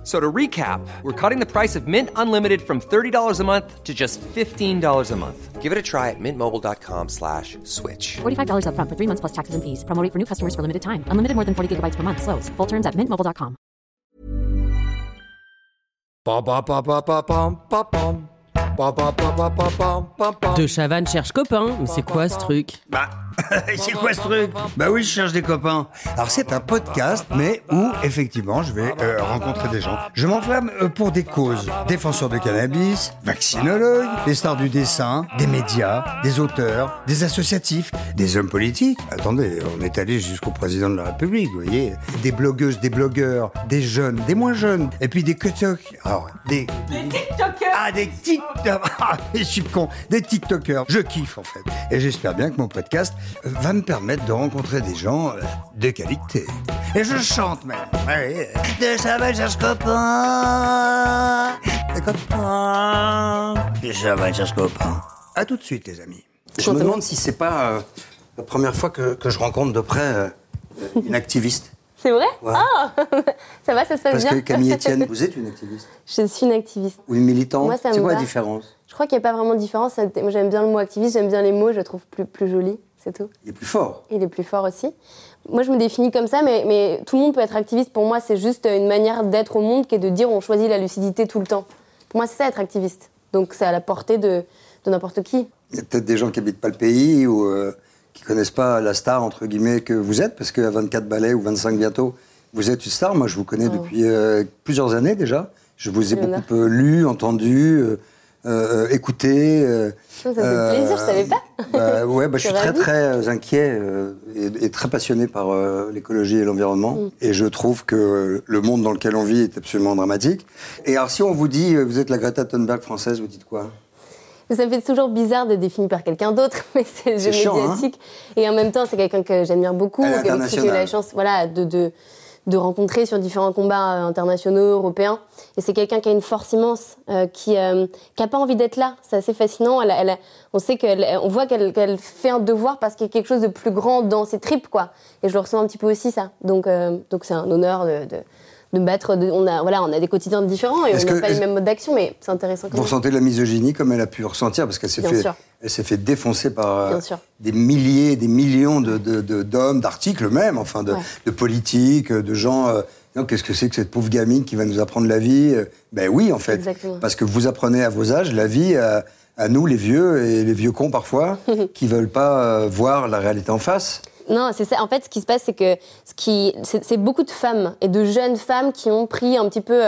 F- So to recap, we're cutting the price of Mint Unlimited from $30 a month to just $15 a month. Give it a try at mintmobile.com slash switch. $45 upfront for three months plus taxes and fees. Promo rate for new customers for limited time. Unlimited more than 40 gigabytes per month. Slows. Full terms at mintmobile.com. De Chavannes cherche copain, mais c'est quoi ce truc Bah, c'est quoi ce truc? Bah oui, je cherche des copains. Alors c'est un podcast, mais où effectivement je vais euh, rencontrer des gens. Je m'enflamme euh, pour des causes. Défenseurs de cannabis, vaccinologues, des stars du dessin, des médias, des auteurs, des associatifs, des hommes politiques. Attendez, on est allé jusqu'au président de la République, vous voyez. Des blogueuses, des blogueurs, des jeunes, des moins jeunes, et puis des TikTok. Alors, des... Des TikTokers Ah, des TikTokers Ah, je suis con. Des TikTokers. Je kiffe, en fait. Et j'espère bien que mon podcast va me permettre de rencontrer des gens euh, de qualité. Et je chante même. Ouais. De Chaval cherche copain. Des copains. De cherche copain. À tout de suite, les amis. Je me demande si c'est pas euh, la première fois que, que je rencontre de près euh, une activiste. C'est vrai? Ouais. Ah Ça va, ça se passe Parce bien que Camille Etienne, vous êtes une activiste Je suis une activiste. ou une militante Moi, ça me C'est quoi la différence? Je crois qu'il n'y a pas vraiment de différence. Moi, j'aime bien le mot activiste, j'aime bien les mots, je le trouve plus, plus joli, c'est tout. Il est plus fort. Il est plus fort aussi. Moi, je me définis comme ça, mais, mais tout le monde peut être activiste. Pour moi, c'est juste une manière d'être au monde qui est de dire on choisit la lucidité tout le temps. Pour moi, c'est ça être activiste. Donc, c'est à la portée de, de n'importe qui. Il y a peut-être des gens qui habitent pas le pays ou euh, qui connaissent pas la star entre guillemets que vous êtes, parce qu'à 24 ballets ou 25 bientôt, vous êtes une star. Moi, je vous connais Oh. depuis euh, plusieurs années déjà. Je vous ai beaucoup euh, lu, entendu, euh, euh, écouté. euh, Ça fait plaisir, je savais pas. bah, ouais, bah, je suis très très euh, inquiet euh, et, et très passionné par euh, l'écologie et l'environnement. Mm. Et je trouve que euh, le monde dans lequel on vit est absolument dramatique. Et alors, si on vous dit, euh, vous êtes la Greta Thunberg française, vous dites quoi? Ça me fait toujours bizarre d'être défini par quelqu'un d'autre, mais c'est le jeu hein? médiatique. Et en même temps, c'est quelqu'un que j'admire beaucoup, avec qui j'ai eu la chance voilà, de, de, de rencontrer sur différents combats euh, internationaux, européens. Et c'est quelqu'un qui a une force immense, euh, qui n'a pas envie d'être là. C'est assez fascinant. Elle, elle on sait qu'elle, on voit qu'elle qu'elle fait un devoir parce qu'il y a quelque chose de plus grand dans ses tripes, quoi. Et je le ressens un petit peu aussi, ça. Donc, euh, donc c'est un honneur de, de, de battre. de- on, a, voilà, on a des quotidiens différents et on n'a pas les mêmes modes d'action, mais c'est intéressant quand Vous même. ressentez la misogynie comme elle a pu ressentir parce qu'elle s'est fait, sûr. elle s'est fait défoncer par euh, des milliers, des millions de d'hommes, d'articles même, enfin de, Ouais. de politiques, de gens. euh, Qu'est-ce que c'est que cette pauvre gamine qui va nous apprendre la vie Euh, Ben oui, en fait, Exactement. parce que vous apprenez à vos âges la vie à, à nous, les vieux et les vieux cons parfois, qui veulent pas euh, voir la réalité en face. Non, c'est ça. En fait, ce qui se passe, c'est que ce qui, c'est beaucoup de femmes et de jeunes femmes qui ont pris un petit peu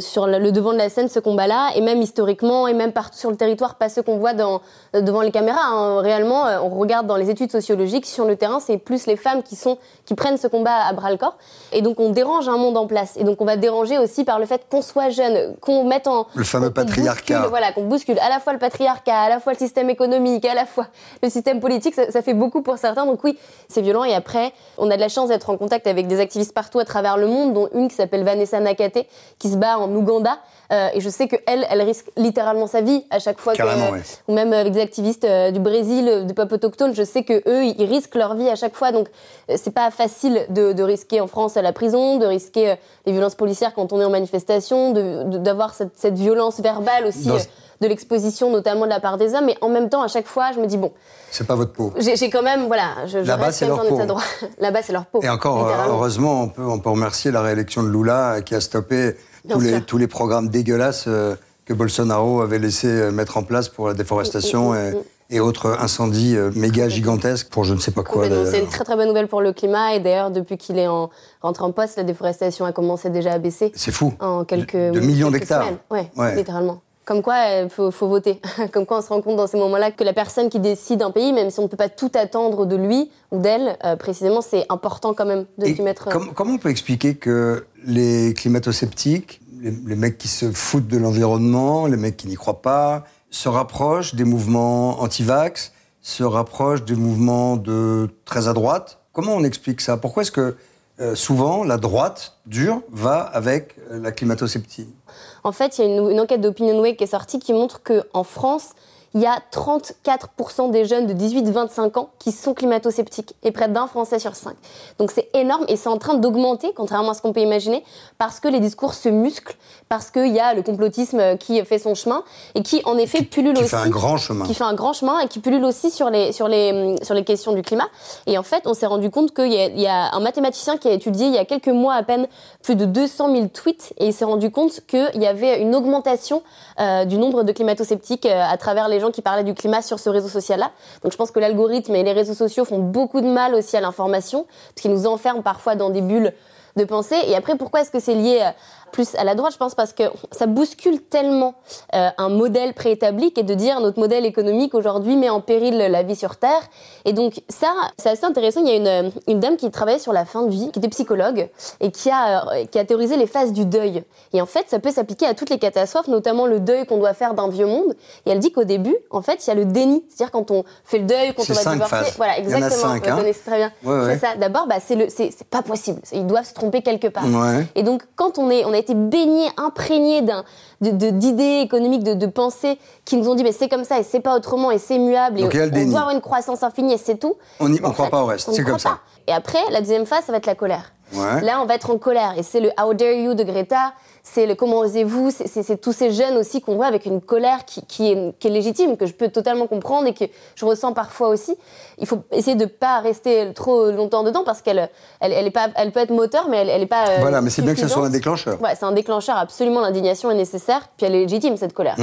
sur le devant de la scène ce combat-là, et même historiquement, et même partout sur le territoire, pas ceux qu'on voit dans, euh, devant les caméras. hein. Réellement, euh, on regarde dans les études sociologiques sur le terrain, c'est plus les femmes qui sont qui prennent ce combat à bras le corps. Et donc, on dérange un monde en place. Et donc, on va déranger aussi par le fait qu'on soit jeune, qu'on mette en Le fameux patriarcat. bouscule, voilà, qu'on bouscule à la fois le patriarcat, à la fois le système économique, à la fois le système politique, ça, ça fait beaucoup pour certains. Donc oui, c'est violent. Et après, on a de la chance d'être en contact avec des activistes partout à travers le monde, dont une qui s'appelle Vanessa Nakate, qui se bat en Ouganda. Euh, et je sais que elle, elle risque littéralement sa vie à chaque fois Carrément, que, ouais. ou même avec des activistes euh, du Brésil, euh, du peuple autochtone, je sais que eux, ils risquent leur vie à chaque fois. Donc euh, c'est pas facile de, de risquer en France à la prison, de risquer euh, les violences policières quand on est en manifestation, de- de- d'avoir cette, cette violence verbale aussi. Dans- euh, de l'exposition notamment de la part des hommes, mais en même temps, à chaque fois, je me dis, bon, C'est pas votre peau. j'ai quand même, voilà, je, je Là-bas, c'est leur peau. droit. Là-bas, c'est leur peau. Et encore, euh, heureusement, on peut, on peut remercier la réélection de Lula euh, qui a stoppé tous les, sûr. tous les programmes dégueulasses euh, que Bolsonaro avait laissé euh, mettre en place pour la déforestation Mm, et, et autres incendies euh, méga gigantesques pour je ne sais pas quoi. C'est une très très bonne nouvelle pour le climat et d'ailleurs depuis qu'il est en, rentré en poste, la déforestation a commencé déjà à baisser C'est fou. en quelques, De- de oui, millions d'hectares. Ouais, Ouais. littéralement. Comme quoi, il faut, faut voter. Comme quoi, on se rend compte dans ces moments-là que la personne qui décide un pays, même si on ne peut pas tout attendre de lui ou d'elle, euh, précisément, c'est important quand même de s'y mettre. euh, com- comment on peut expliquer que les climato-sceptiques, les, les mecs qui se foutent de l'environnement, les mecs qui n'y croient pas, se rapprochent des mouvements anti-vax, se rapprochent des mouvements de très à droite? Comment on explique ça? Pourquoi est-ce que euh, souvent, la droite dure va avec euh, la climato-sceptique? En fait, il y a une, une enquête d'OpinionWay qui est sortie qui montre qu'en France, il y a 34% des jeunes de 18-25 ans qui sont climato-sceptiques et près d'un Français sur cinq. Donc c'est énorme et c'est en train d'augmenter, contrairement à ce qu'on peut imaginer, parce que les discours se musclent, parce qu'il y a le complotisme qui fait son chemin et qui en effet pullule qui aussi. fait un grand chemin. Qui fait un grand chemin et qui pullule aussi sur les, sur les, sur les questions du climat. Et en fait, on s'est rendu compte qu'il y, a- il y a un mathématicien qui a étudié il y a quelques mois à peine plus de 200 000 tweets et il s'est rendu compte qu'il y avait une augmentation euh, du nombre de climato-sceptiques euh, à travers les gens qui parlaient du climat sur ce réseau social-là. Donc je pense que l'algorithme et les réseaux sociaux font beaucoup de mal aussi à l'information, ce qui nous enferme parfois dans des bulles de pensée. Et après, pourquoi est-ce que c'est lié euh, plus à la droite Je pense parce que ça bouscule tellement euh, un modèle préétabli et de dire notre modèle économique aujourd'hui met en péril la vie sur Terre. Et donc ça, c'est assez intéressant. Il y a une, une dame qui travaillait sur la fin de vie, qui était psychologue et qui a, euh, qui a théorisé les phases du deuil. Et en fait, ça peut s'appliquer à toutes les catastrophes, notamment le deuil qu'on doit faire d'un vieux monde. Et elle dit qu'au début, en fait, il y a le déni. C'est-à-dire quand on fait le deuil, quand on va divorcer. phases. Voilà, Il y en a exactement. cinq, Vous hein. connaissez très bien. Ouais, ouais. C'est ça. D'abord, bah, c'est le, c'est pas possible. Ils doivent se tromper quelque part. Ouais. Et donc, quand on, est, on a été baigné, imprégné d'un, de, de- d'idées économiques, de, de pensées qui nous ont dit, mais c'est comme ça et c'est pas autrement et c'est muable et on déni. doit avoir une croissance infinie et c'est tout. On y- on En croit pas au reste, on c'est n'y comme ça. pas. Et après, la deuxième phase, ça va être la colère. Ouais. Là, on va être en colère. Et c'est le How dare you de Greta, c'est le comment osez-vous, c'est- tous ces jeunes aussi qu'on voit avec une colère qui, qui est, qui est légitime, que je peux totalement comprendre et que je ressens parfois aussi. Il faut essayer de pas rester trop longtemps dedans parce qu'elle elle, elle est pas, elle peut être moteur, mais elle, elle est pas. euh, Voilà, mais c'est bien que ce soit un déclencheur. Ouais, c'est un déclencheur, absolument. L'indignation est nécessaire, puis elle est légitime, cette colère.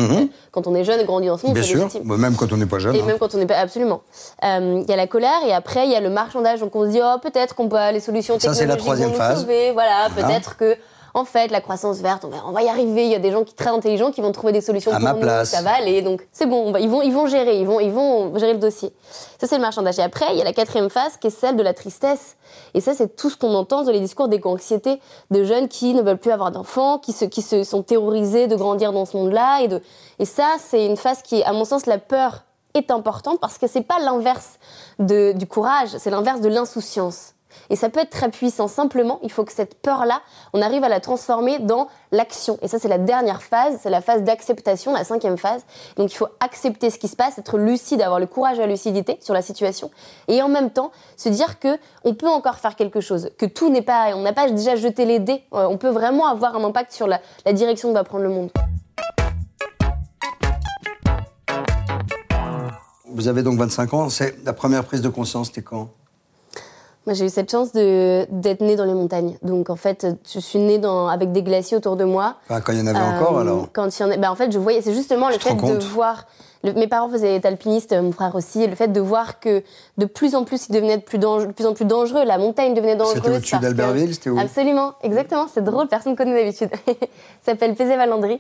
Quand on est jeune et grandit dans ce monde, Mhm. Bien c'est sûr, légitime. Bah, même quand on n'est pas jeune. Et hein. même quand on n'est pas absolument. Euh, Il y a la colère et après il y a le marchandage. Donc on se dit oh peut-être qu'on peut les solutions Ça, c'est la technologiques troisième vont nous phase. sauver. Voilà, Voilà. peut-être que en fait la croissance verte, on va, on va y arriver. Il y a des gens qui très intelligents qui vont trouver des solutions À pour ma nous. place. Ça va aller. Donc c'est bon. va- ils vont ils vont gérer. Ils vont ils vont gérer le dossier. Ça c'est le marchandage. Et après il y a la quatrième phase qui est celle de la tristesse. Et ça c'est tout ce qu'on entend dans les discours d'éco-anxiété de jeunes qui ne veulent plus avoir d'enfants, qui se qui se sont terrorisés de grandir dans ce monde-là. Et de et ça c'est une phase qui est à mon sens la peur est importante parce que c'est pas l'inverse du courage, c'est l'inverse de l'insouciance. Et ça peut être très puissant. Simplement, il faut que cette peur-là, on arrive à la transformer dans l'action. Et ça, c'est la dernière phase, c'est la phase d'acceptation, la cinquième phase. Donc, il faut accepter ce qui se passe, être lucide, avoir le courage et la lucidité sur la situation, et en même temps se dire que on peut encore faire quelque chose, que tout n'est pas, on n'a pas déjà jeté les dés. Euh, On peut vraiment avoir un impact sur la, la direction que va prendre le monde. Vous avez donc 25 ans. C'est la première prise de conscience, c'était quand? Moi, j'ai eu cette chance de- d'être née dans les montagnes. Donc, en fait, je suis née dans, avec des glaciers autour de moi. Enfin, Quand il y en avait encore, Euh, alors Quand il y en a, bah, en fait, je voyais, c'est justement le fait de voir. Le- mes parents faisaient alpinistes, mon frère aussi, et le fait de voir que de plus en plus, il devenait de plus, dangereux, de plus en plus dangereux, la montagne devenait dangereuse. C'était au-dessus d'Albertville, c'était où? Absolument, exactement, c'est drôle, personne ne connaît d'habitude. Ça s'appelle Pézé-Valandry,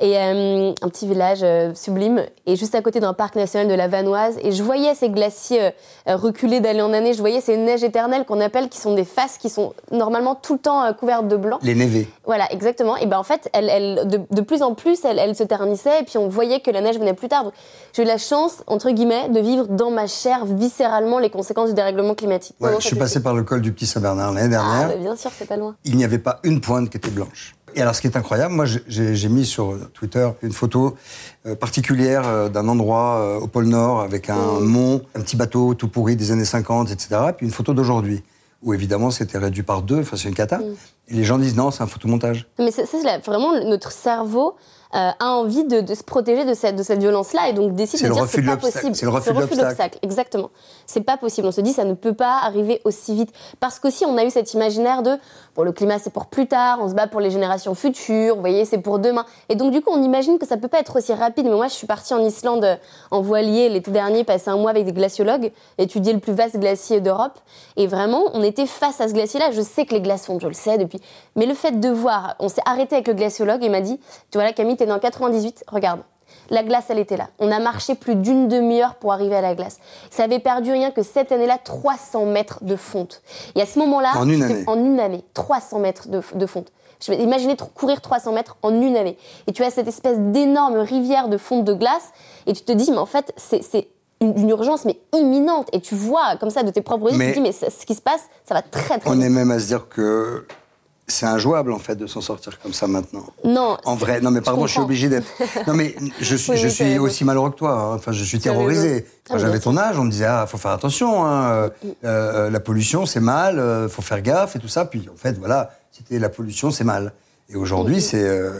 et euh, un petit village euh, sublime, et juste à côté d'un parc national de la Vanoise, et je voyais ces glaciers euh, reculer d'année en année, je voyais ces neiges éternelles qu'on appelle, qui sont des faces qui sont normalement tout le temps couvertes de blanc. les névés. Voilà, exactement. Et ben en fait, elle, elle, de, de plus en plus, elle, elle se ternissait, et puis on voyait que la neige venait plus tard. Donc, j'ai eu la chance, entre guillemets, de vivre dans ma chair viscéralement les conséquences du dérèglement climatique. Ouais, je ça suis passé par le col du Petit Saint-Bernard l'année Ah, dernière. bah, bien sûr, c'est pas loin. il n'y avait pas une pointe qui était blanche. Et alors, ce qui est incroyable, moi, j'ai- mis sur Twitter une photo euh, particulière euh, d'un endroit euh, au pôle Nord avec un mont, un petit bateau tout pourri des années 50, etc. Puis une photo d'aujourd'hui, où évidemment c'était réduit par deux, enfin c'est une cata. Et les gens disent non, c'est un photomontage. Mais c'est c'est vraiment notre cerveau euh, a envie de, de se protéger de cette, de cette violence-là et donc décide de dire refus c'est de pas possible. C'est le refus de l'obstacle. l'obstacle, exactement. C'est pas possible. On se dit ça ne peut pas arriver aussi vite parce qu'aussi on a eu cet imaginaire de bon le climat c'est pour plus tard, on se bat pour les générations futures, vous voyez c'est pour demain. Et donc du coup on imagine que ça peut pas être aussi rapide. Mais moi je suis partie en Islande euh, en voilier l'été dernier, passer un mois avec des glaciologues, étudier le plus vaste glacier d'Europe et vraiment on était face à ce glacier-là. Je sais que les glaces fondent, je le sais depuis, mais le fait de voir, on s'est arrêté avec le glaciologue et il m'a dit tu vois là Camille t'es dans 98, regarde. La glace, elle était là. On a marché plus d'une demi-heure pour arriver à la glace. Ça avait perdu rien que cette année-là 300 mètres de fonte. Et à ce moment-là, En une année. en une année, 300 mètres de, de fonte. Je vais imaginer tr- courir 300 mètres en une année. Et tu as cette espèce d'énorme rivière de fonte de glace. Et tu te dis, mais en fait, c'est c'est une, urgence mais imminente. Et tu vois comme ça de tes propres yeux, Mais- tu te dis mais ce qui se passe, ça va très très On vite. est même à se dire que c'est injouable en fait de s'en sortir comme ça maintenant. Non, En vrai, non mais pardon, je, suis comprends. obligé d'être. Non mais je suis, Oui, je suis aussi malheureux que toi. hein. Enfin, je suis terrorisé. Quand j'avais ton âge, on me disait ah, faut faire attention. Hein. euh, euh, la pollution, c'est mal. euh, faut faire gaffe et tout ça. Puis en fait, voilà, c'était la pollution, c'est mal. Et aujourd'hui, c'est euh,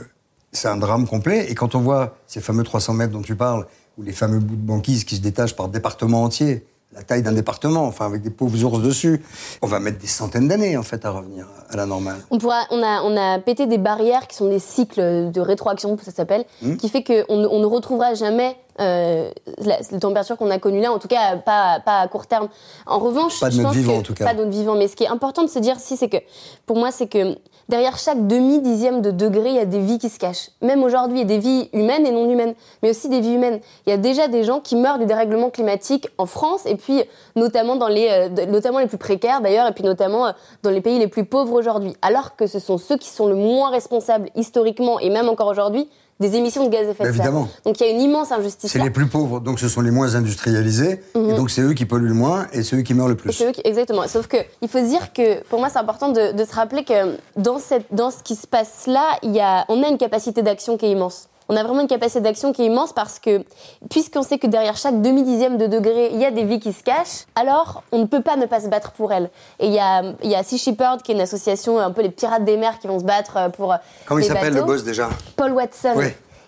c'est un drame complet. Et quand on voit ces fameux 300 mètres dont tu parles, ou les fameux bouts de banquise qui se détachent par département entier, la taille d'un département, enfin avec des pauvres ours dessus, on va mettre des centaines d'années en fait à revenir à la normale. On, pourra, on, a, on a pété des barrières qui sont des cycles de rétroaction, ça s'appelle, Hmm. qui fait qu'on on ne retrouvera jamais euh, la, la température qu'on a connue là, en tout cas pas, pas à court terme. En revanche, Pas de je notre pense vivant, que- en tout cas. Pas notre vivant. Mais ce qui est important de se dire, si, c'est que pour moi, c'est que derrière chaque demi-dixième de degré, il y a des vies qui se cachent. Même aujourd'hui, il y a des vies humaines et non humaines, mais aussi des vies humaines. Il y a déjà des gens qui meurent du dérèglement climatique en France, et puis notamment dans les, euh, notamment les plus précaires d'ailleurs, et puis notamment euh, dans les pays les plus pauvres aujourd'hui. Alors que ce sont ceux qui sont le moins responsables historiquement et même encore aujourd'hui des émissions de gaz à effet de serre. Évidemment. Donc il y a une immense injustice. C'est les plus pauvres, donc ce sont les moins industrialisés, et donc c'est eux qui polluent le moins et c'est eux qui meurent le plus. c'est eux qui- exactement. Sauf que il faut se dire que pour moi c'est important de, de se rappeler que dans cette dans ce qui se passe là, il y a on a une capacité d'action qui est immense. On a vraiment une capacité d'action qui est immense parce que puisqu'on sait que derrière chaque demi dixième de degré il y a des vies qui se cachent, alors on ne peut pas ne pas se battre pour elles. Et il y a il y a Sea Shepherd qui est une association un peu les pirates des mers qui vont se battre euh, pour Comment il s'appelle le boss déjà? Paul Watson.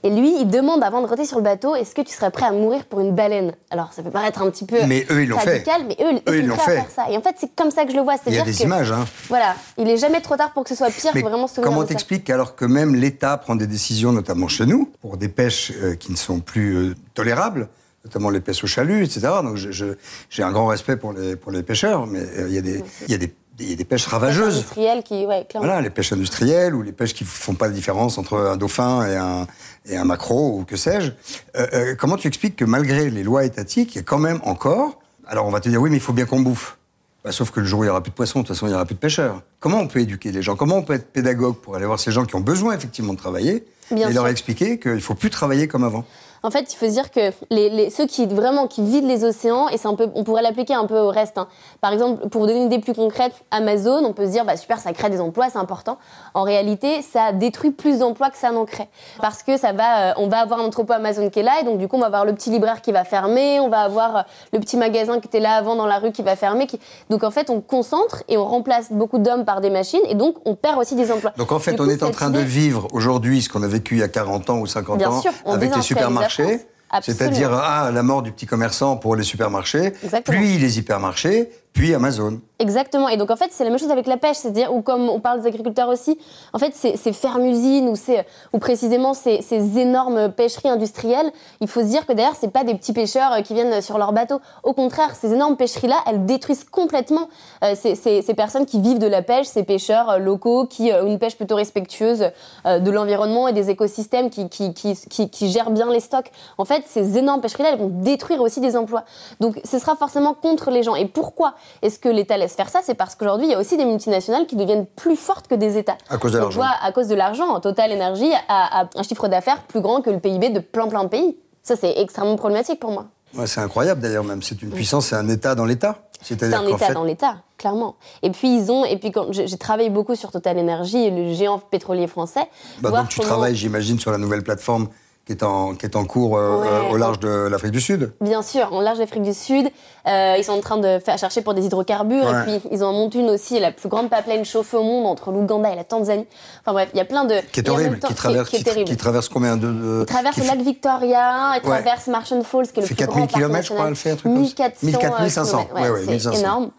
Et lui, il demande avant de rôder sur le bateau, est-ce que tu serais prêt à mourir pour une baleine? Alors, ça peut paraître un petit peu Mais eux, ils l'ont fait. radical, mais eux, Eux, ils l'ont à fait. faire ça. Et en fait, c'est comme ça que je le vois. Il y a des que, images, hein. Voilà, il est jamais trop tard pour que ce soit pire. Mais faut vraiment se comment t'expliques qu'alors que même l'État prend des décisions, notamment chez nous, pour des pêches euh, qui ne sont plus euh, tolérables, notamment les pêches au chalut, etc. Donc j'ai un grand respect pour les, pour les pêcheurs, mais euh, il y a des- il y, a des- il y a des pêches ravageuses. Industriel qui, ouais, clairement. Voilà, les pêches industrielles ou les pêches qui font pas la différence entre un dauphin et un, et un maquereau ou que sais-je. Euh, euh, comment tu expliques que malgré les lois étatiques, il y a quand même encore. Alors on va te dire oui, mais il faut bien qu'on bouffe. Bah, sauf que le jour où il n'y aura plus de poissons, de toute façon, il n'y aura plus de pêcheurs. Comment on peut éduquer les gens? Comment on peut être pédagogue pour aller voir ces gens qui ont besoin effectivement de travailler Bien et leur expliquer qu'il faut plus travailler comme avant? En fait, il faut se dire que les, les- ceux qui vraiment qui vident les océans, et c'est un peu, on pourrait l'appliquer un peu au reste. hein. Par exemple, pour vous donner une idée plus concrète, Amazon, on peut se dire bah super, ça crée des emplois, c'est important. En réalité, ça détruit plus d'emplois que ça n'en crée, parce que ça va, euh, on va avoir un entrepôt Amazon qui est là, et donc du coup, on va avoir le petit libraire qui va fermer, on va avoir euh, le petit magasin qui était là avant dans la rue qui va fermer. Qui... Donc en fait, on concentre et on remplace beaucoup d'hommes par des machines, et donc on perd aussi des emplois. Donc en fait, Du on coup, est en train de vivre aujourd'hui ce qu'on a vécu il y a 40 ans ou 50 Bien ans sûr, avec les la supermarchés. C'est-à-dire ah, la mort du petit commerçant pour les supermarchés, Exactement. puis les hypermarchés, puis Amazon. Exactement. Et donc en fait, c'est la même chose avec la pêche, c'est-à-dire ou comme on parle des agriculteurs aussi, en fait, ces, ces fermes-usines ou ou précisément ces, énormes pêcheries industrielles, il faut se dire que derrière, c'est pas des petits pêcheurs euh, qui viennent sur leur bateau. Au contraire, ces énormes pêcheries-là, elles détruisent complètement euh, ces, personnes qui vivent de la pêche, ces pêcheurs euh, locaux qui ont une pêche plutôt respectueuse de l'environnement et des écosystèmes qui gèrent bien les stocks. En fait, ces énormes pêcheries-là, elles vont détruire aussi des emplois. Donc, ce sera forcément contre les gens. Et pourquoi est-ce que l'État laisse faire ça? C'est parce qu'aujourd'hui, il y a aussi des multinationales qui deviennent plus fortes que des États. À cause de l'argent. à cause de l'argent, Total Energy a, a un chiffre d'affaires plus grand que le PIB de plein plein de pays. Ça, c'est extrêmement problématique pour moi. Ouais, c'est incroyable d'ailleurs même. C'est une puissance, c'est un État dans l'État. C'est un État fait, dans l'État, clairement. Et puis ils ont, et puis quand j'ai travaillé beaucoup sur Total Energy, le géant pétrolier français. bah, donc tu comment- travailles, j'imagine, sur la nouvelle plateforme qui est en, qui est en cours euh, Ouais. euh, au large de l'Afrique du Sud. Bien sûr, en large d'Afrique du Sud, euh, ils sont en train de faire chercher pour des hydrocarbures Ouais. et puis ils en montent une aussi, la plus grande pipeline chauffée au monde entre l'Ouganda et la Tanzanie. Enfin bref, il y a plein de Qui est horrible, temps- qui traverse, qui, est terrible. qui traverse combien de, de Il traverse qui le lac Victoria, il traverse Marshall Falls, qui est le plus 4000 grand parc kilomètres, je crois, elle fait un truc comme ça. 1400, 1400, 1500, kilomètres, ouais, ouais, c'est 1500. énorme.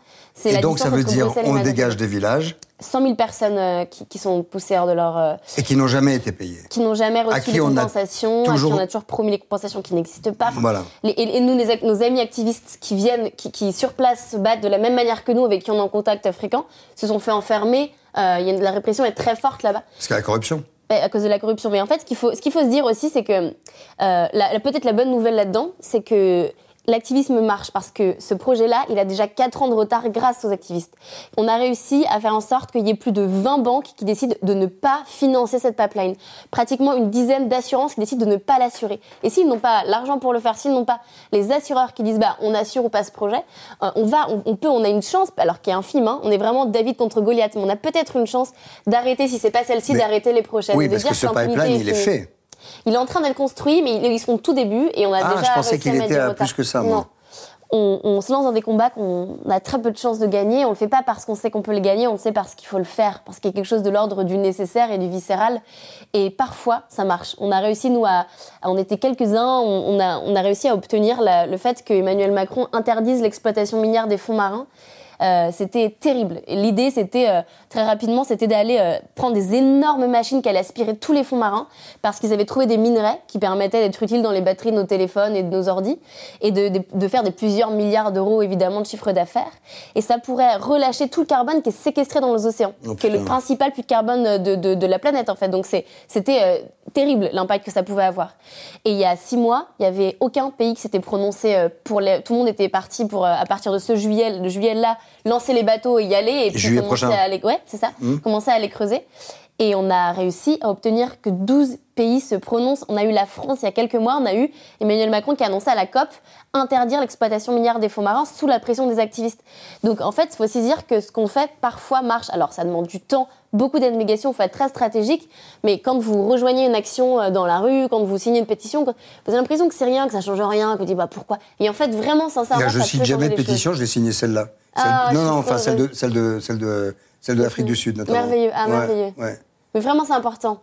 Et donc ça veut dire on dégage des villages 100 000 personnes euh, qui, qui sont poussées hors de leur... euh, et qui n'ont jamais été payés. qui n'ont jamais reçu les compensations, toujours- à qui on a toujours promis les compensations qui n'existent pas. Voilà. les- et, et nous, les nos amis activistes qui viennent, qui, qui sur place se battent de la même manière que nous, avec qui on est en contact fréquent, se sont fait enfermer. Euh, y a la répression est très forte là-bas. Parce qu'il y a la corruption. Euh, à cause de la corruption. Mais en fait, ce qu'il faut, ce qu'il faut se dire aussi, c'est que euh, peut-être la bonne nouvelle là-dedans, c'est que l'activisme marche parce que ce projet-là, il a déjà 4 ans de retard grâce aux activistes. On a réussi à faire en sorte qu'il y ait plus de 20 banques qui décident de ne pas financer cette pipeline. Pratiquement une dizaine d'assurances qui décident de ne pas l'assurer. Et s'ils n'ont pas l'argent pour le faire, s'ils n'ont pas les assureurs qui disent bah on assure ou pas ce projet, euh, on va, on, peut, on a une chance, alors qu'il y a un film, hein, on est vraiment David contre Goliath, mais on a peut-être une chance d'arrêter, si c'est pas celle-ci, d'arrêter les prochaines. Oui, parce que ce pipeline, il est fait. Il est en train d'être construit, mais ils sont tout début et on a Ah, déjà je pensais qu'il était à plus que ça, moi. Non. On, on se lance dans des combats qu'on a très peu de chances de gagner. On le fait pas parce qu'on sait qu'on peut le gagner, on le sait parce qu'il faut le faire, parce qu'il y a quelque chose de l'ordre du nécessaire et du viscéral. Et parfois, ça marche. On a réussi, nous, à, à- on était quelques-uns, on, on a, on a réussi à obtenir la- le fait que Emmanuel Macron interdise l'exploitation minière des fonds marins. Euh, c'était terrible. L'idée, c'était euh, très rapidement, c'était d'aller euh, prendre des énormes machines qui allaient aspirer tous les fonds marins parce qu'ils avaient trouvé des minerais qui permettaient d'être utiles dans les batteries de nos téléphones et de nos ordis et de, de- de faire des plusieurs milliards d'euros évidemment de chiffre d'affaires. Et ça pourrait relâcher tout le carbone qui est séquestré dans les océans, Oh, qui est le principal puits de carbone de, de, de la planète en fait. Donc c'était terrible l'impact que ça pouvait avoir. Et il y a six mois, il y avait aucun pays qui s'était prononcé pour les. Tout le monde était parti pour à partir de ce juillet, de juillet là, lancer les bateaux et y aller et puis Juillet commencer prochain. à aller. Ouais, c'est ça. Commencer à les creuser. Et on a réussi à obtenir que 12 pays se prononcent. On a eu la France il y a quelques mois, on a eu Emmanuel Macron qui a annoncé à la COP interdire l'exploitation minière des fonds marins sous la pression des activistes. Donc en fait, il faut aussi dire que ce qu'on fait parfois marche. Alors ça demande du temps, beaucoup d'abnégation, il faut être très stratégique, mais quand vous rejoignez une action euh, dans la rue, quand vous signez une pétition, vous avez l'impression que c'est rien, que ça change rien, que vous dites bah pourquoi? Et en fait, vraiment, sincèrement, Là, je ça cite peut jamais de pétition, j'ai signé celle-là. Ah, Celle- je non, non, enfin celle de, celle de, celle de, celle de l'Afrique du Sud, notamment. Merveilleux, ah, Ouais, merveilleux. ouais. Mais vraiment, c'est important.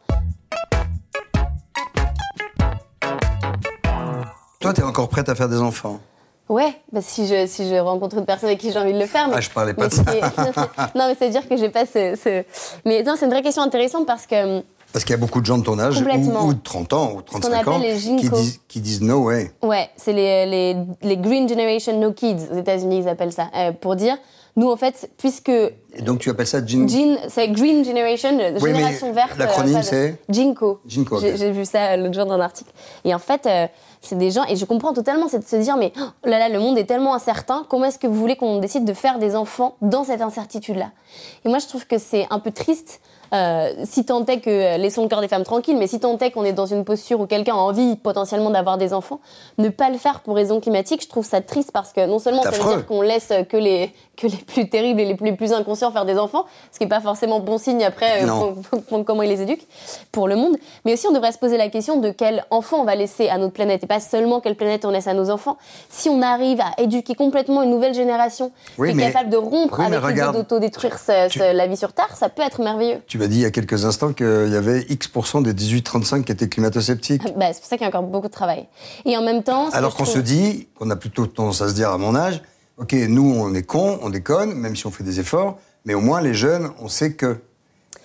Toi, t'es encore prête à faire des enfants Ouais, bah si je si je rencontre une personne avec qui j'ai envie de le faire. Mais, Ah, je parlais pas de est- non, mais c'est dire que j'ai pas ce, ce- Mais non, c'est une vraie question intéressante parce que Parce qu'il y a beaucoup de gens de ton âge, ou, ou de 30 ans, ou de qu'on 35 ans, les qui disent, qui disent no way. ouais, c'est les, les les Green Generation No Kids aux États-Unis ils appellent ça euh, pour dire nous en fait puisque Et donc tu appelles ça Jean Jean, c'est Green Generation, Oui, mais génération verte. l'acronyme, euh, de- c'est Jinko. Jinko. J'ai vu ça l'autre jour dans un article. Et en fait, euh, c'est des gens, et je comprends totalement, c'est de se dire, mais oh là là, le monde est tellement incertain, comment est-ce que vous voulez qu'on décide de faire des enfants dans cette incertitude-là? Et moi, je trouve que c'est un peu triste, euh, si tant est que, euh, laissons le corps des femmes tranquilles, mais si tant est qu'on est dans une posture où quelqu'un a envie potentiellement d'avoir des enfants, ne pas le faire pour raison climatique, je trouve ça triste parce que non seulement ça veut dire qu'on laisse que les, que les plus terribles et les plus, les plus inconscients faire des enfants, ce qui n'est pas forcément bon signe après euh, pour- pour- pour comment ils les éduquent pour le monde. Mais aussi, on devrait se poser la question de quel enfant on va laisser à notre planète et pas seulement quelle planète on laisse à nos enfants. Si on arrive à éduquer complètement une nouvelle génération Oui, qui mais- est capable de rompre oui, avec l'idée d'autodétruire la vie sur Terre, ça peut être merveilleux. Tu m'as dit il y a quelques instants qu'il y avait X% des 18-35 qui étaient climato-sceptiques. Bah, c'est pour ça qu'il y a encore beaucoup de travail. Et en même temps, Alors qu'on se dit, qu'on a plutôt tendance à se dire à mon âge, ok, nous on est cons, on déconne, même si on fait des efforts, mais au moins les jeunes, on sait que.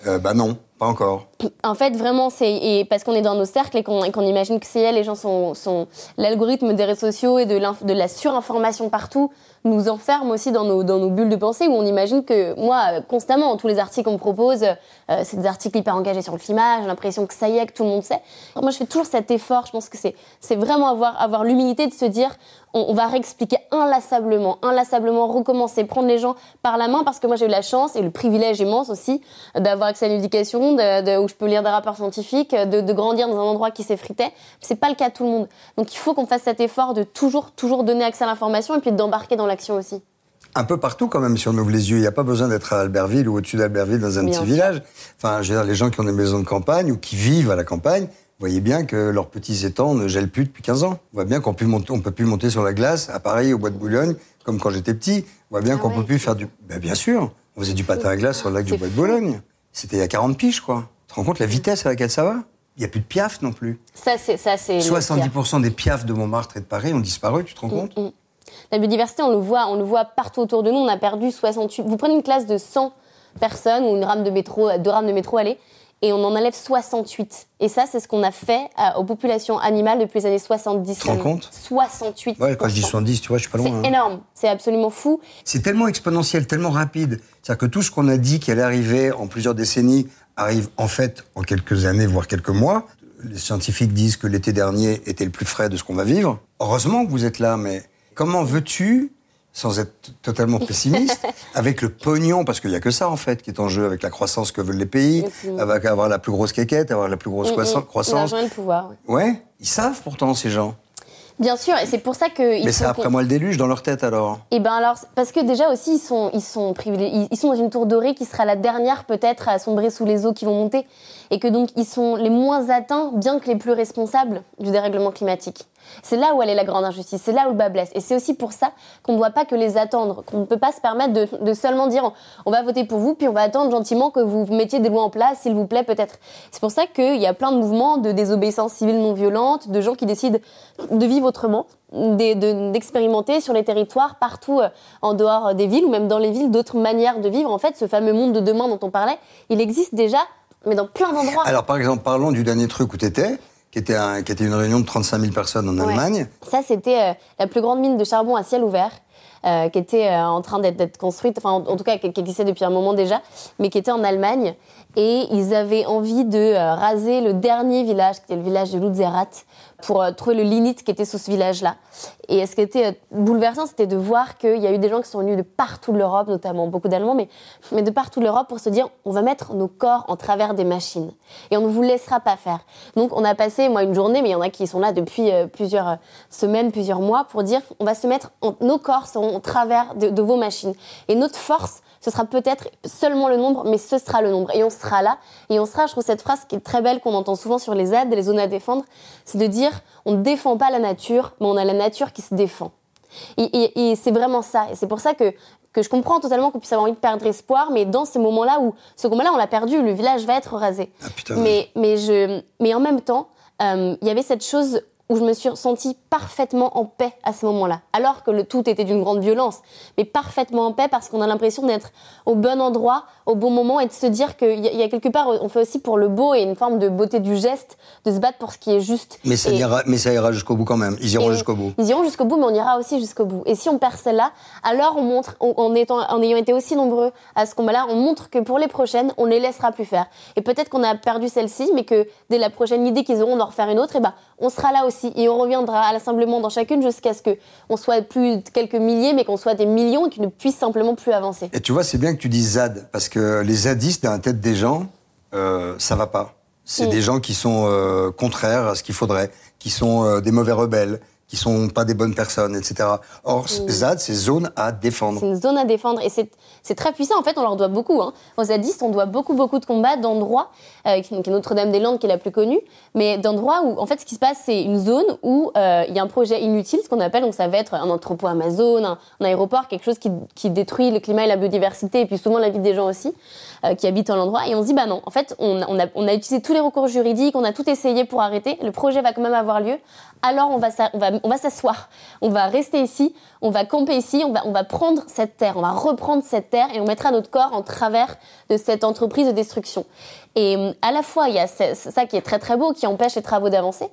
Euh, bah non, pas encore. En fait, vraiment, c'est parce qu'on est dans nos cercles et qu'on imagine que c'est elle, les gens sont, l'algorithme des réseaux sociaux et de, de la surinformation partout nous enferme aussi dans nos, bulles de pensée où on imagine que moi, constamment, tous les articles qu'on me propose, euh, c'est des articles hyper engagés sur le climat, j'ai l'impression que ça y est, que tout le monde sait. Moi, je fais toujours cet effort, je pense que c'est c'est vraiment avoir, avoir l'humilité de se dire, on, on va réexpliquer inlassablement, inlassablement, recommencer, prendre les gens par la main parce que moi j'ai eu la chance et le privilège immense aussi d'avoir accès à une éducation de, de- où je peux lire des rapports scientifiques, de, de grandir dans un endroit qui s'effritait. C'est pas le cas de tout le monde. Donc il faut qu'on fasse cet effort de toujours, toujours donner accès à l'information et puis d'embarquer dans l'action aussi. Un peu partout quand même, si on ouvre les yeux. Il n'y a pas besoin d'être à Albertville ou au-dessus d'Albertville dans un Bien petit sûr. village. Enfin, je veux dire, les gens qui ont des maisons de campagne ou qui vivent à la campagne, vous voyez bien que leurs petits étangs ne gèlent plus depuis 15 ans. On voit bien qu'on on peut plus monter sur la glace à Paris, au bois de Boulogne, comme quand j'étais petit. On voit bien Ah qu'on ouais. peut plus faire du... Ben, bien sûr, on faisait du patin à glace sur le lac du bois de. Boulogne. C'était il y a 40 piges, quoi. Tu te rends compte la vitesse à laquelle ça va? Il n'y a plus de piaf non plus. Ça, c'est ça, c'est le pire. 70% des piafs de Montmartre et de Paris ont disparu, tu te rends compte? Mm. La biodiversité, on le voit, on le voit partout autour de nous. On a perdu 68. Vous prenez une classe de 100 personnes ou une rame de métro, deux rames de métro, allez, et on en enlève 68. Et ça, c'est ce qu'on a fait euh, aux populations animales depuis les années 70. Tu te rends compte 68. Ouais, quand je dis 70, tu vois, je suis pas loin. C'est hein. énorme. C'est absolument fou. C'est tellement exponentiel, tellement rapide. C'est-à-dire que tout ce qu'on a dit qui allait arriver en plusieurs décennies arrive en fait en quelques années, voire quelques mois. Les scientifiques disent que l'été dernier était le plus frais de ce qu'on va vivre. Heureusement que vous êtes là, mais Comment veux-tu, sans être totalement pessimiste, avec le pognon, parce qu'il n'y a que ça en fait qui est en jeu, avec la croissance que veulent les pays, avec avoir la plus grosse quéquette, avoir la plus grosse Mm, croissance. L'argent et le pouvoir. ouais. Ouais, ils savent pourtant ces gens. Bien sûr, et c'est pour ça que. Mais c'est après moi le déluge dans leur tête alors. Et ben alors, parce que déjà aussi, ils sont, ils sont privilégiés, ils sont dans une tour dorée qui sera la dernière peut-être à sombrer sous les eaux qui vont monter, et que donc ils sont les moins atteints, bien que les plus responsables du dérèglement climatique. C'est là où elle est la grande injustice, c'est là où le bas blesse. Et c'est aussi pour ça qu'on ne doit pas que les attendre, qu'on ne peut pas se permettre de, seulement dire on va voter pour vous, puis on va attendre gentiment que vous mettiez des lois en place, s'il vous plaît, peut-être. C'est pour ça qu'il y a plein de mouvements de désobéissance civile non violente, de gens qui décident de vivre autrement, d'expérimenter sur les territoires, partout euh, en dehors euh, des villes ou même dans les villes, d'autres manières de vivre. En fait, ce fameux monde de demain dont on parlait, il existe déjà, mais dans plein d'endroits. Alors par exemple, parlons du dernier truc où tu étais, qui était, un- qui était une réunion de 35 000 personnes en Ouais. Allemagne. Ça, c'était euh, la plus grande mine de charbon à ciel ouvert. euh, qui était euh, en train d'être- construite, enfin en, en tout cas qui, qui existait depuis un moment déjà, mais qui était en Allemagne. Et ils avaient envie de euh, raser le dernier village, qui était le village de Lutzerat, pour euh, trouver le lignite qui était sous ce village-là. Et ce qui était euh, bouleversant, c'était de voir qu'il y a eu des gens qui sont venus de partout de l'Europe, notamment beaucoup d'Allemands, mais, de partout de l'Europe pour se dire on va mettre nos corps en travers des machines. Et on ne vous laissera pas faire. Donc on a passé, moi, une journée, mais il y en a qui sont là depuis euh, plusieurs semaines, plusieurs mois, pour dire on va se mettre, en- nos corps seront au travers de vos machines. Et notre force, ce sera peut-être seulement le nombre, mais ce sera le nombre. Et on sera là. Et on sera, je trouve cette phrase qui est très belle, qu'on entend souvent sur les ZAD, les zones à défendre, c'est de dire on ne défend pas la nature, mais on a la nature qui se défend. Et, et- et c'est vraiment ça. Et c'est pour ça que, que je comprends totalement qu'on puisse avoir envie de perdre espoir, mais dans ces moments-là où, ce combat-là, on l'a perdu, le village va être rasé. Ah, putain, mais, mais, je, mais en même temps, euh, il y avait cette chose où je me suis sentie parfaitement en paix à ce moment-là. Alors que le tout était d'une grande violence, mais parfaitement en paix parce qu'on a l'impression d'être au bon endroit, au bon moment et de se dire qu'il y, a- quelque part, on fait aussi pour le beau et une forme de beauté du geste, de se battre pour ce qui est juste. Mais ça, Et- ira, mais ça ira jusqu'au bout quand même. Ils iront jusqu'au bout. Ils iront jusqu'au bout, mais on ira aussi jusqu'au bout. Et si on perd celle-là, alors on montre, en, en étant, en ayant été aussi nombreux à ce combat-là, on montre que pour les prochaines, on les laissera plus faire. Et peut-être qu'on a perdu celle-ci, mais que dès la prochaine idée qu'ils auront d'en refaire une autre, et ben, on sera là aussi. Et on reviendra à l'assemblement dans chacune jusqu'à ce que on soit plus de quelques milliers, mais qu'on soit des millions et qu'ils ne puissent simplement plus avancer. Et tu vois, c'est bien que tu dises ZAD, parce que les zadistes, dans la tête des gens, euh, ça va pas. C'est Mm. des gens qui sont euh, contraires à ce qu'il faudrait, qui sont euh, des mauvais rebelles, qui sont pas des bonnes personnes, etc. Or, ZAD, c'est zone à défendre. C'est une zone à défendre et c'est très puissant. En fait, on leur doit beaucoup. Hein. Aux zadistes, on doit beaucoup, beaucoup de combats d'endroits, euh, Notre-Dame-des-Landes qui est la plus connue, mais d'endroits où, en fait, ce qui se passe, c'est une zone où euh, il y a un projet inutile, ce qu'on appelle, donc ça va être un entrepôt Amazon, un, un aéroport, quelque chose qui, qui détruit le climat et la biodiversité, et puis souvent la vie des gens aussi, euh, qui habitent dans l'endroit. Et on se dit, bah non, en fait, on, a- on, a, on a utilisé tous les recours juridiques, on a tout essayé pour arrêter, le projet va quand même avoir lieu, alors on va, on va, on va s'asseoir, on va rester ici, on va camper ici, on va, on va prendre cette terre, on va reprendre cette terre et on mettra notre corps en travers de cette entreprise de destruction. Et euh, à la fois, il y a ça qui est très très beau, qui empêche les travaux d'avancer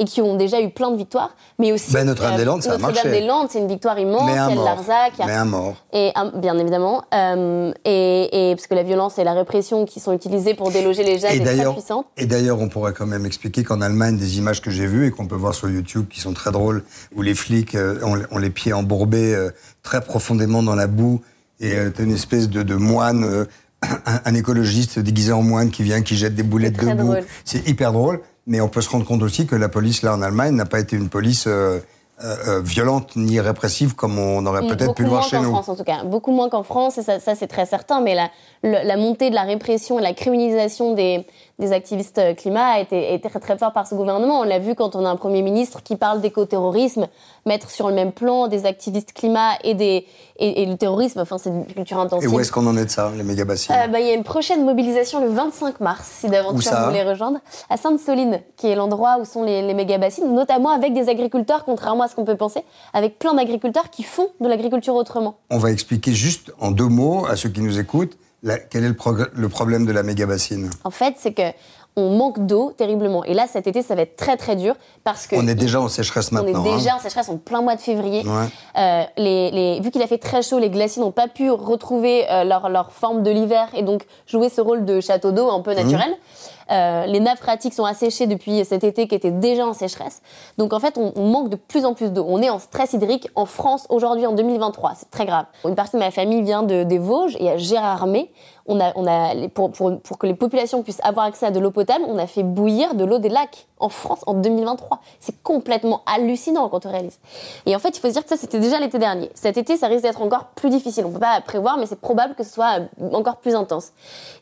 et qui ont déjà eu plein de victoires, mais aussi Ben, Notre-Dame-des-Landes, marché. Notre-Dame-des-Landes, c'est une victoire immense, Mais il y un a le. Larzac, il y a- Mais un mort. et un- bien évidemment, euh, et, et parce que la violence et la répression qui sont utilisées pour déloger les jeunes est très puissante. et d'ailleurs, on pourrait quand même expliquer qu'en Allemagne, des images que j'ai vues et qu'on peut voir sur YouTube, qui sont très drôles, où les flics euh, ont, ont les pieds embourbés euh, très profondément dans la boue, et euh, t'as une espèce de, de moine, un, un écologiste déguisé en moine qui vient, qui jette des boulettes de boue. C'est hyper drôle, mais on peut se rendre compte aussi que la police là en Allemagne n'a pas été une police euh, euh, euh, violente ni répressive comme on aurait peut-être Beaucoup pu le voir moins chez qu'en nous. France, en tout cas. Beaucoup moins qu'en France, et ça, ça, c'est très certain. Mais la, la montée de la répression et la criminalisation des, des activistes euh, climat a été, a été très très fort par ce gouvernement. On l'a vu quand on a un Premier ministre qui parle d'écoterrorisme, mettre sur le même plan des activistes climat et, des, et, et le terrorisme, enfin c'est une culture Et intensive. où est-ce qu'on en est de ça, les méga bassines Euh, bah, Il y a une prochaine mobilisation le 25 mars, si d'aventure vous voulez rejoindre, à Sainte-Soline, qui est l'endroit où sont les, les méga-bassines, notamment avec des agriculteurs, contrairement à ce qu'on peut penser, avec plein d'agriculteurs qui font de l'agriculture autrement. On va expliquer juste en deux mots à ceux qui nous écoutent la- quel est le, problème de la méga bassine. En fait, c'est que on manque d'eau terriblement. Et là, cet été, ça va être très très dur parce que On est déjà en sécheresse on maintenant. est hein. déjà en sécheresse en plein mois de février. Ouais. Euh, les, les- vu qu'il a fait très chaud, les glaciers n'ont pas pu retrouver euh, leur, leur forme de l'hiver et donc jouer ce rôle de château d'eau un peu Mhm. naturel. Euh, les nappes phréatiques sont asséchées depuis cet été qui était déjà en sécheresse. Donc en fait, on, manque de plus en plus d'eau. On est en stress hydrique en France aujourd'hui en 2023. C'est très grave. Une partie de ma famille vient de, des Vosges et à Gérardmer, on a, pour, pour, que les populations puissent avoir accès à de l'eau potable, on a fait bouillir de l'eau des lacs en France en 2023. C'est complètement hallucinant quand on réalise. Et en fait, il faut se dire que ça, c'était déjà l'été dernier. Cet été, ça risque d'être encore plus difficile. On peut pas prévoir, mais c'est probable que ce soit encore plus intense.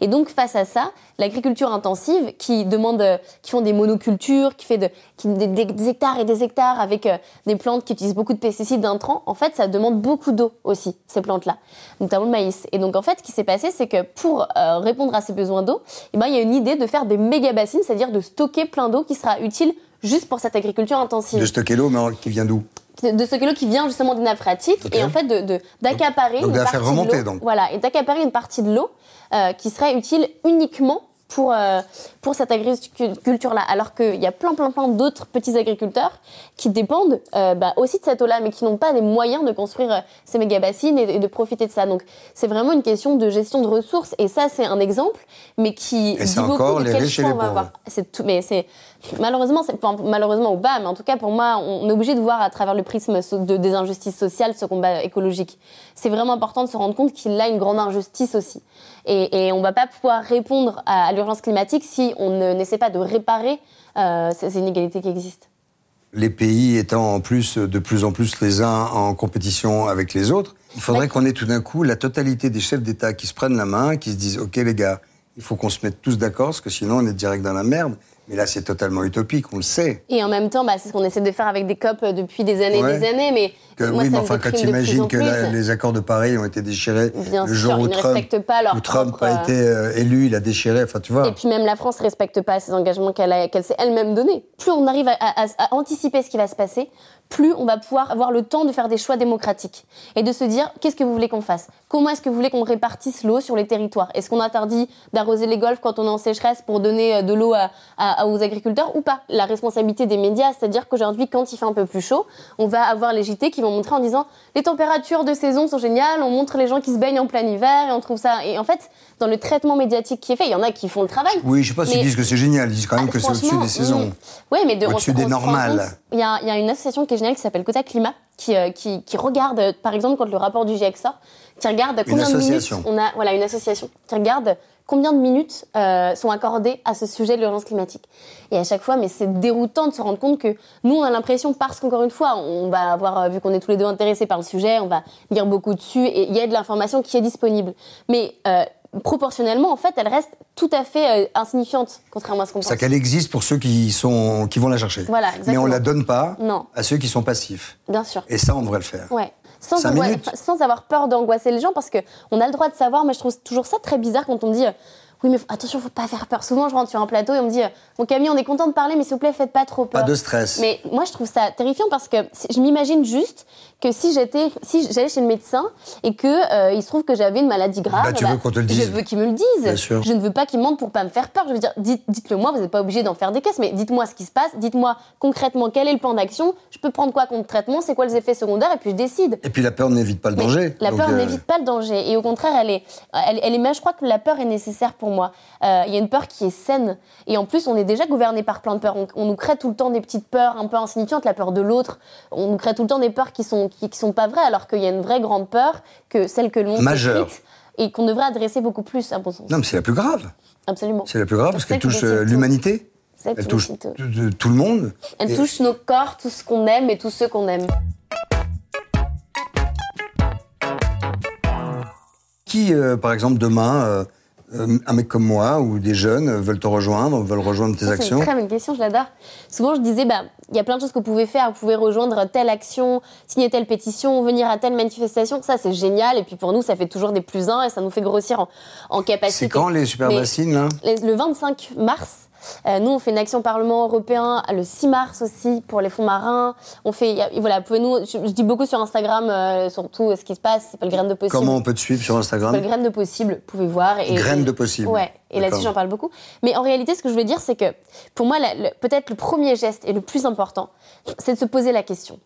Et donc, face à ça, l'agriculture intensive, qui demande, euh, qui font des monocultures, qui fait de, qui, des, hectares et des hectares avec euh, des plantes qui utilisent beaucoup de pesticides d'intrants, en fait, ça demande beaucoup d'eau aussi, ces plantes-là, notamment le maïs. Et donc, en fait, ce qui s'est passé, c'est que pour euh, répondre à ces besoins d'eau, eh ben, il y a une idée de faire des méga bassines, c'est-à-dire de stocker plein d'eau qui sera utile juste pour cette agriculture intensive De stocker l'eau, mais qui vient d'où? De ce kilo qui vient justement des nappes phréatiques et en fait de d'accaparer une la faire partie de remonter, l'eau. donc. voilà et d'accaparer une partie de l'eau euh, qui serait utile uniquement pour euh, pour cette agriculture là alors qu'il y a plein plein plein d'autres petits agriculteurs qui dépendent euh, bah, aussi de cette eau là mais qui n'ont pas les moyens de construire euh, ces méga bassines et, et de profiter de ça. Donc c'est vraiment une question de gestion de ressources et ça c'est un exemple mais qui Et dit beaucoup encore de quel choix on va avoir. C'est tout mais c'est malheureusement c'est enfin, malheureusement ou pas mais en tout cas pour moi on est obligé de voir à travers le prisme de, des injustices sociales ce combat écologique. C'est vraiment important de se rendre compte qu'il a une grande injustice aussi. Et, et on va pas pouvoir répondre à, à l'urgence climatique si on ne- n'essaie pas de réparer euh, ces ces inégalités qui existent les pays étant en plus de plus en plus les uns en compétition avec les autres, il faudrait Ouais. qu'on ait tout d'un coup la totalité des chefs d'État qui se prennent la main, qui se disent OK les gars, il faut qu'on se mette tous d'accord parce que sinon on est direct dans la merde. Mais là c'est totalement utopique, on le sait. et en même temps bah, c'est ce qu'on essaie de faire avec des COP depuis des années Ouais. et des années mais Que, moi, oui, ça mais enfin quand tu imagines que la- les accords de Paris ont été déchirés Bien le sûr, jour où ils ne Trump, respectent pas leur où Trump a été euh, élu, il a déchiré. Enfin tu vois. Et puis même la France respecte pas ses engagements qu'elle s'est elle-même donnés. Plus on arrive à, à- à anticiper ce qui va se passer, plus on va pouvoir avoir le temps de faire des choix démocratiques et de se dire qu'est-ce que vous voulez qu'on fasse? Comment est-ce que vous voulez qu'on répartisse l'eau sur les territoires? Est-ce qu'on interdit d'arroser les golfs quand on est en sécheresse pour donner euh, de l'eau à- à- aux agriculteurs ou pas? La responsabilité des médias, c'est-à-dire qu'aujourd'hui, quand il fait un peu plus chaud, on va avoir les JT qui vont montrer en disant les températures de saison sont géniales, on montre les gens qui se baignent en plein hiver et on trouve ça. Et en fait, dans le traitement médiatique qui est fait, il y en a qui font le travail. Oui, je sais pas s'ils Mais- disent que c'est génial, ils disent quand même ah, que c'est au-dessus des saisons. Oui, mais de, Au-dessus des normales. Il y, y a une association qui est qui s'appelle Quota Climat, qui, euh, qui, qui regarde, euh, par exemple, quand le rapport du GIEC sort, qui regarde combien de minutes on a. Voilà, une association qui regarde combien de minutes euh, sont accordées à ce sujet de l'urgence climatique. Et à chaque fois, mais c'est déroutant de se rendre compte que nous, on a l'impression, parce qu'encore une fois, on va avoir, vu qu'on est tous les deux intéressés par le sujet, on va lire beaucoup dessus et il y a de l'information qui est disponible. Mais euh, proportionnellement, en fait, elle reste tout à fait euh, insignifiante, contrairement à ce qu'on pense. C'est qu'elle existe pour ceux qui, sont, qui vont la chercher. Voilà, Mais exactement. on la donne pas Non. à ceux qui sont passifs. Bien sûr. Et ça, on devrait le faire. Ouais. Sans, Cinq angoisse- minutes. sans avoir peur d'angoisser les gens, parce que on a le droit de savoir, mais je trouve toujours ça très bizarre quand on me dit euh, Oui, mais attention, faut pas faire peur. Souvent, je rentre sur un plateau et on me dit euh, Bon, Camille, on est content de parler, mais s'il vous plaît, faites pas trop peur. Pas de stress. Mais moi, je trouve ça terrifiant parce que je m'imagine juste que si j'étais, si j'allais chez le médecin et que euh, il se trouve que j'avais une maladie grave, Bah, tu veux qu'on te le Je dise. veux qu'ils me le sûr. Je ne veux pas qu'ils mentent pour pas me faire peur. Je veux dire, dites, dites-le moi. Vous n'êtes pas obligé d'en faire des caisses, mais dites-moi ce qui se passe. Dites-moi concrètement quel est le plan d'action. Je peux prendre quoi contre traitement. C'est quoi les effets secondaires et puis je décide. Et puis la peur n'évite pas le Mais danger. La peur euh, n'évite pas le danger. Et au contraire, elle est, elle, elle est, mais je crois que la peur est nécessaire pour moi. Euh, Il y a une peur qui est saine. Et en plus, on est déjà gouverné par plein de peurs. On, on nous crée tout le temps des petites peurs un peu insignifiantes, la peur de l'autre. On nous crée tout le temps des peurs qui sont, qui, qui sont pas vraies, alors qu'il y a une vraie grande peur, que celle que l'on s'écrite, et qu'on devrait adresser beaucoup plus, à mon sens. Non, mais c'est la plus grave. Absolument. C'est la plus grave parce qu'elle touche euh, l'humanité. Elle touche décide tout. le monde. Elle Et- touche nos corps, tout ce qu'on aime et tous ceux qu'on aime. Qui, euh, par exemple, demain, euh, euh, un mec comme moi ou des jeunes euh, veulent te rejoindre, veulent rejoindre tes Ça, C'est actions une très bonne question, je l'adore. Souvent, je disais, bah, il y a plein de choses que vous pouvez faire. Vous pouvez rejoindre telle action, signer telle pétition, venir à telle manifestation. Ça, c'est génial. Et puis pour nous, ça fait toujours des plus uns et ça nous fait grossir en, en capacité. C'est quand les super bassines, là? les- Le 25 mars, Euh, nous, on fait une action Parlement européen le 6 mars aussi pour les fonds marins. On fait, voilà, pouvez-nous, je, je dis beaucoup sur Instagram, euh, surtout euh, ce qui se passe, c'est pas le graine de possible. Comment on peut te suivre sur C'est Instagram pas le graine de possible, vous pouvez voir. Et, Graine de possible. Ouais, et là-dessus j'en parle beaucoup. Mais en réalité, ce que je veux dire, c'est que pour moi, peut-être le premier geste et le plus important, c'est de se poser la question.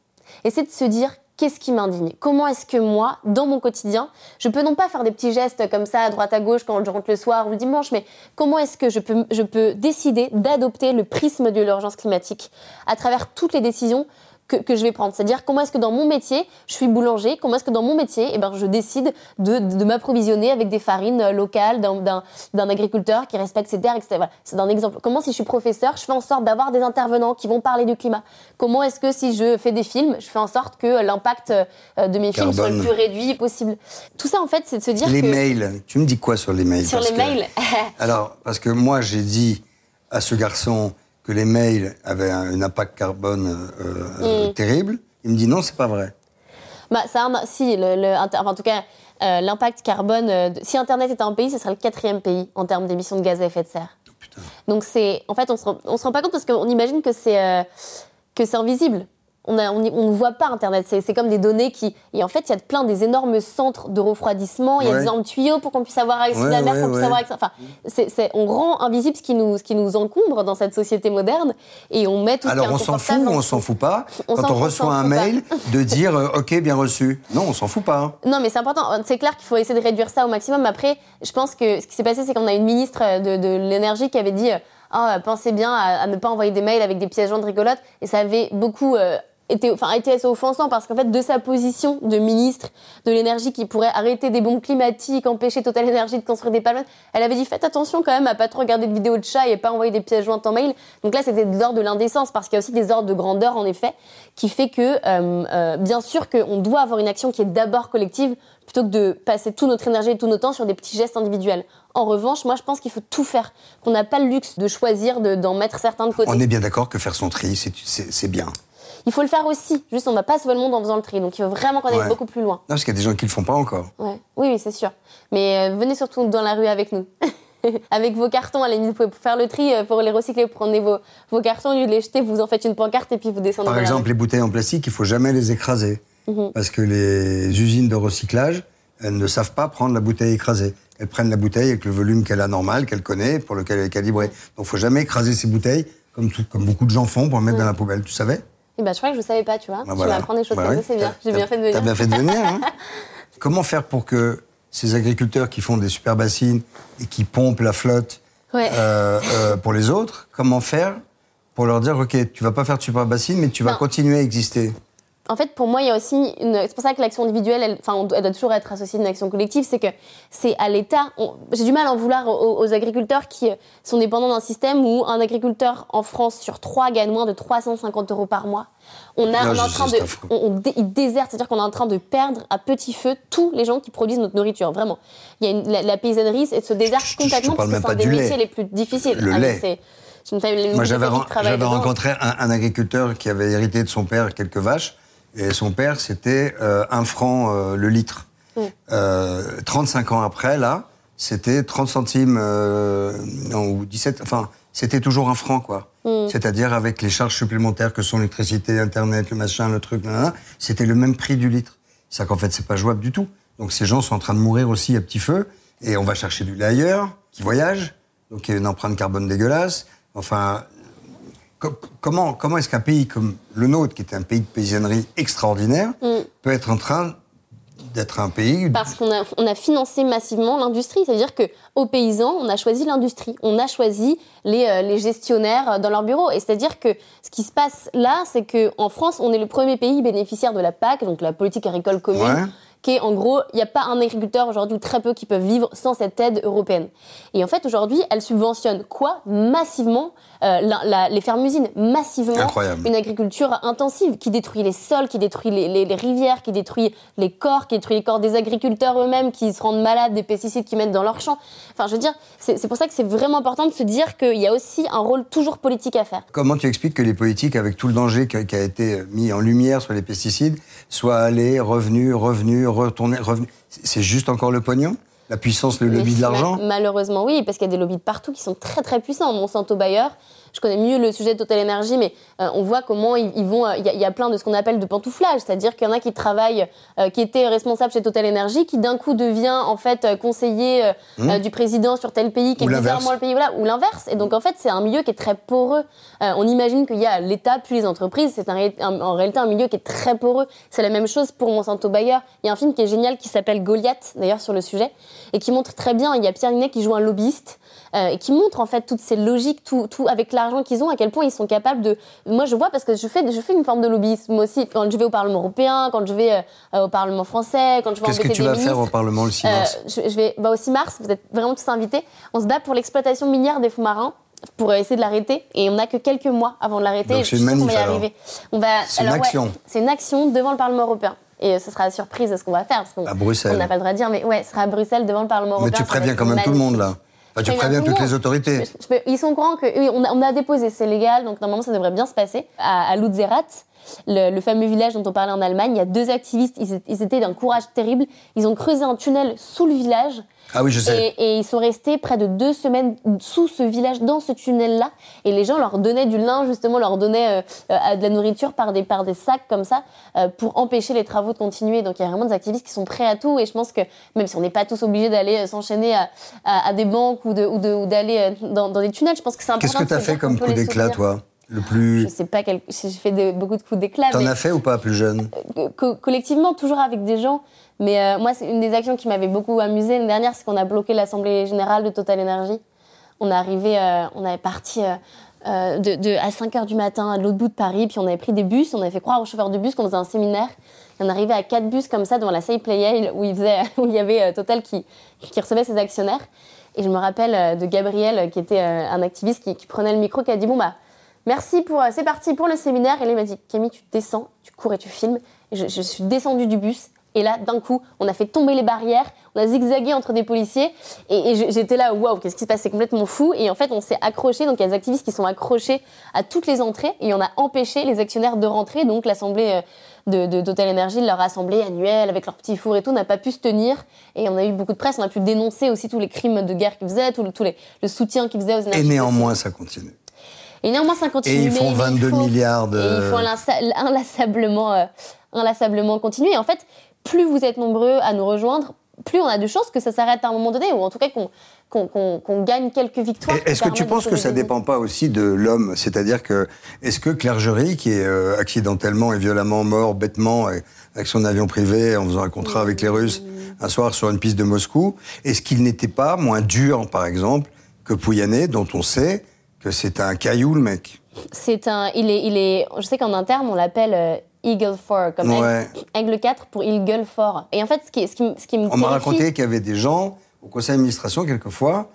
Et c'est de se dire, qu'est-ce qui m'indigne? Comment est-ce que moi, dans mon quotidien, je peux non pas faire des petits gestes comme ça à droite à gauche quand je rentre le soir ou le dimanche, mais comment est-ce que je peux, je peux décider d'adopter le prisme de l'urgence climatique à travers toutes les décisions que, que je vais prendre. C'est-à-dire comment est-ce que dans mon métier, je suis boulanger, comment est-ce que dans mon métier, eh ben, je décide de, de m'approvisionner avec des farines euh, locales d'un- agriculteur qui respecte ses terres, etc. Voilà. C'est un exemple. Comment si je suis professeur, je fais en sorte d'avoir des intervenants qui vont parler du climat Comment est-ce que si je fais des films, je fais en sorte que l'impact euh, de mes films soit le plus réduit possible Tout ça, en fait, c'est de se dire Les que... mails, tu me dis quoi sur les mails? Sur Parce les que- mails Alors, parce que moi, j'ai dit à ce garçon que les mails avaient un, un impact carbone euh, euh, Mm. terrible. Il me dit non, c'est pas vrai. Bah, ça si, le, le- inter- enfin, en tout cas, euh, l'impact carbone. euh, si Internet était un pays, ce serait le quatrième pays en termes d'émissions de gaz à effet de serre. Putain. Donc c'est, en fait, on se rend, on se rend pas compte parce qu'on imagine que c'est que c'est invisible. On a, on ne voit pas Internet. C'est comme des données qui, et en fait, il y a plein des énormes centres de refroidissement. Il y a Ouais. des énormes tuyaux pour qu'on puisse avoir accès à la mer, ouais, qu'on puisse avoir accès. Enfin, on rend invisible ce qui nous, ce qui nous encombre dans cette société moderne, et on met tout ce Alors, qui est on s'en fout on s'en fout pas On Quand on reçoit un mail, de dire euh, OK, bien reçu. Non, on s'en fout pas. hein. Non, mais c'est important. C'est clair qu'il faut essayer de réduire ça au maximum. Après, je pense que ce qui s'est passé, c'est qu'on a une ministre de, de l'énergie qui avait dit euh, Ah, pensez bien à, à ne pas envoyer des mails avec des pièces jointes rigolotes. Et ça avait beaucoup. euh, été, enfin, été assez offensant parce qu'en fait, de sa position de ministre de l'énergie qui pourrait arrêter des bombes climatiques, empêcher Total Energy de construire des palmes, elle avait dit faites attention quand même à pas trop regarder de vidéos de chats et pas envoyer des pièces jointes en mail. Donc là, c'était de l'ordre de l'indécence parce qu'il y a aussi des ordres de grandeur en effet qui fait que, euh, euh, bien sûr, qu'on doit avoir une action qui est d'abord collective plutôt que de passer toute notre énergie et tout notre temps sur des petits gestes individuels. En revanche, moi, je pense qu'il faut tout faire, qu'on n'a pas le luxe de choisir de- d'en mettre certains de côté. On est bien d'accord que faire son tri, c'est bien. Il faut le faire aussi. Juste, on va pas sauver le monde en faisant le tri. Donc, il faut vraiment qu'on aille Ouais. beaucoup plus loin. Non, parce qu'il y a des gens qui le font pas encore. Ouais. Oui, oui, c'est sûr. Mais euh, venez surtout dans la rue avec nous. avec vos cartons, à la limite, vous pouvez faire le tri euh, pour les recycler. Vous prenez vos, vos cartons, au lieu de les jeter, vous en faites une pancarte et puis vous descendez Par dans la exemple, rue. les bouteilles en plastique, il faut jamais les écraser. Mhm. Parce que les usines de recyclage, elles ne savent pas prendre la bouteille écrasée. Elles prennent la bouteille avec le volume qu'elle a normal, qu'elle connaît, pour lequel elle est calibrée. Donc, il faut jamais écraser ces bouteilles, comme, tout- comme beaucoup de gens font, pour en mettre dans la poubelle. Tu savais? Ben, je crois que je savais pas, tu vois. Ah, tu voilà. m'apprends des choses Bah comme oui. ça, c'est bien. J'ai bien fait de venir. T'as bien fait de venir. hein. Comment faire pour que ces agriculteurs qui font des super bassines et qui pompent la flotte Ouais. euh, euh, pour les autres, comment faire pour leur dire, OK, tu vas pas faire de super bassine, mais tu vas Non. continuer à exister? En fait, pour moi, il y a aussi une. C'est pour ça que l'action individuelle, elle, enfin, elle doit toujours être associée à une action collective. C'est que c'est à l'État. on- J'ai du mal à en vouloir aux, aux agriculteurs qui euh, sont dépendants d'un système où un agriculteur en France sur trois gagne moins de 350 euros par mois. On, a, Non, on est en train de, on, on dé- il déserte, c'est-à-dire qu'on est en train de perdre à petit feu tous les gens qui produisent notre nourriture. Vraiment, il y a une- la, la paysannerie, se déserte je complètement parce que c'est un des métiers lait. les plus difficiles. Le Ah, lait. Moi, j'avais rencontré un, un agriculteur qui avait hérité de son père quelques vaches. Et son père, c'était euh, un franc euh, le litre. Euh, 35 ans après, là, c'était 30 centimes euh, non, ou 17. Enfin, c'était toujours un franc, quoi. C'est-à-dire avec les charges supplémentaires que sont l'électricité, Internet, le machin, le truc, c'était le même prix du litre. C'est qu'en fait, c'est pas jouable du tout. Donc ces gens sont en train de mourir aussi à petit feu. Et on va chercher du lait ailleurs, qui voyage. Donc il y a une empreinte carbone dégueulasse. Enfin, comment, comment est-ce qu'un pays comme le nôtre, qui est un pays de paysannerie extraordinaire, peut être en train d'être un pays Parce qu'on a, on a financé massivement l'industrie. C'est-à-dire que aux paysans, on a choisi l'industrie. On a choisi les, euh, les gestionnaires euh, dans leur bureau. Et c'est-à-dire que ce qui se passe là, c'est qu'en France, on est le premier pays bénéficiaire de la PAC, donc la politique agricole commune. Ouais. Qui est en gros, il n'y a pas un agriculteur aujourd'hui ou très peu qui peuvent vivre sans cette aide européenne. Et en fait, aujourd'hui, elle subventionne quoi? Massivement euh, la- la- les fermes-usines, massivement Incroyable. une agriculture intensive qui détruit les sols, qui détruit les, les- les rivières, qui détruit les corps, qui détruit les corps des agriculteurs eux-mêmes, qui se rendent malades des pesticides qu'ils mettent dans leurs champs. Enfin, je veux dire, c'est pour ça que c'est vraiment important de se dire qu'il y a aussi un rôle toujours politique à faire. Comment tu expliques que les politiques, avec tout le danger qui a, été mis en lumière sur les pesticides, soient allés, revenus, revenus, retournés, revenus? C'est juste encore le pognon? La puissance, le lobby de l'argent Malheureusement, oui, parce qu'il y a des lobbies de partout qui sont très très puissants. Monsanto Bayer, je connais mieux le sujet de Total Energy, mais euh, on voit comment ils, ils vont. euh, Il y, a- il y a plein de ce qu'on appelle de pantouflage, c'est-à-dire qu'il y en a qui travaillent, euh, qui étaient responsables chez Total Energy, qui d'un coup devient en fait conseiller euh, du président sur tel pays, qui Mmh. Ou est bizarrement le pays, voilà, ou l'inverse. Et donc en fait, c'est un milieu qui est très poreux. On imagine qu'il y a l'État puis les entreprises. C'est un ré- un- en réalité un milieu qui est très poreux. C'est la même chose pour Monsanto Bayer. Il y a un film qui est génial qui s'appelle Goliath, d'ailleurs sur le sujet, et qui montre très bien. Il y a Pierre Ninet qui joue un lobbyiste. Euh, et qui montre en fait toutes ces logiques, tout, tout avec l'argent qu'ils ont, à quel point ils sont capables de. Moi, je vois parce que je fais, je fais une forme de lobbyisme aussi quand je vais au Parlement européen, quand je vais euh, au Parlement français, quand je vais Qu'est-ce que tu des vas faire au. Parlement le 6 Euh, mars je, je vais bah, au 6 mars, vous êtes vraiment tous invités. On se bat pour l'exploitation minière des fonds marins pour euh, essayer de l'arrêter et on n'a que quelques mois avant de l'arrêter. C'est je une manif, va y arriver. On va, C'est une ouais, action. c'est une action devant le Parlement européen. Et euh, ce sera la surprise de ce qu'on va faire. Parce qu'on À Bruxelles. On n'a pas le droit de dire, mais ouais, ce sera à Bruxelles devant le Parlement Mais européen. tu ça va préviens quand même tout le monde là. Enfin, tu préviens toutes les autorités. Je peux- ils sont au courant que oui, on, a, on a déposé, c'est légal, donc normalement ça devrait bien se passer. À, à Lutzerat, le, le fameux village dont on parlait en Allemagne, il y a deux activistes, ils, étaient- ils étaient d'un courage terrible. Ils ont creusé un tunnel sous le village. Ah oui, je sais. Et, et ils sont restés près de deux semaines sous ce village, dans ce tunnel-là. Et les gens leur donnaient du linge, justement, leur donnaient euh, euh, de la nourriture par des, par des sacs comme ça, euh, pour empêcher les travaux de continuer. Donc il y a vraiment des activistes qui sont prêts à tout. Et je pense que même si on n'est pas tous obligés d'aller s'enchaîner à, à- à des banques ou de- ou de- ou d'aller euh, dans, dans des tunnels, je pense que c'est important. Qu'est-ce que de tu as fait comme coup d'éclat, toi? Le plus. Je sais pas, quel... j'ai fait de- beaucoup de coups d'éclat. T'en as fait ou pas plus jeune co- collectivement, toujours avec des gens. Mais euh, moi, c'est une des actions qui m'avait beaucoup amusée l'année dernière, c'est qu'on a bloqué l'Assemblée Générale de Total Energy. On est arrivé, euh, on avait parti euh, euh, de, de- à 5 h du matin à l'autre bout de Paris, puis on avait pris des bus, on avait fait croire aux chauffeurs de bus qu'on faisait un séminaire. Et on arrivait à quatre bus comme ça devant la salle Playel où il, faisait, où il y avait euh, Total qui, qui recevait ses actionnaires. Et je me rappelle euh, de Gabriel, euh, qui était euh, un activiste qui, qui prenait le micro, qui a dit Bon, bah, merci pour. euh, c'est parti pour le séminaire. Et là, il m'a dit Camille, tu descends, tu cours et tu filmes. Et je, je suis descendue du bus. Et là, d'un coup, on a fait tomber les barrières, on a zigzagué entre des policiers. Et, et j'étais là, waouh, qu'est-ce qui se passe? C'est complètement fou. Et en fait, on s'est accroché. Donc, il y a des activistes qui sont accrochés à toutes les entrées. Et on a empêché les actionnaires de rentrer. Donc, l'assemblée euh, de, de Total Energy, leur assemblée annuelle avec leurs petits fours et tout, n'a pas pu se tenir. Et on a eu beaucoup de presse. On a pu dénoncer aussi tous les crimes de guerre qu'ils faisaient, tout le, tous les, le soutien qu'ils faisaient aux Et énergies néanmoins, ça continue. Et néanmoins, ça continue. Et ils font mais- mais 22 il faut- milliards de- Et il faut inlassa- inlassablement, euh, inlassablement continuer. Et en fait, plus vous êtes nombreux à nous rejoindre, plus on a de chances que ça s'arrête à un moment donné, ou en tout cas qu'on qu'on- qu'on gagne quelques victoires. Est-ce que tu penses que ça vies. dépend pas aussi de l'homme? C'est-à-dire que, est-ce que Jury, qui est euh, accidentellement et violemment mort bêtement et- avec son avion privé en faisant un contrat avec les Russes un soir sur une piste de Moscou, est-ce qu'il n'était pas moins dur, par exemple, que Pouyanné, dont on sait que c'est un caillou, le mec C'est un, il est, il est, je sais qu'en interne on l'appelle euh, Eagle 4, comme Ouais. aigle, aigle 4 pour Eagle 4. Et en fait, ce qui, ce qui, me- ce qui me On m'a raconté qu'il y avait des gens au conseil d'administration, quelquefois,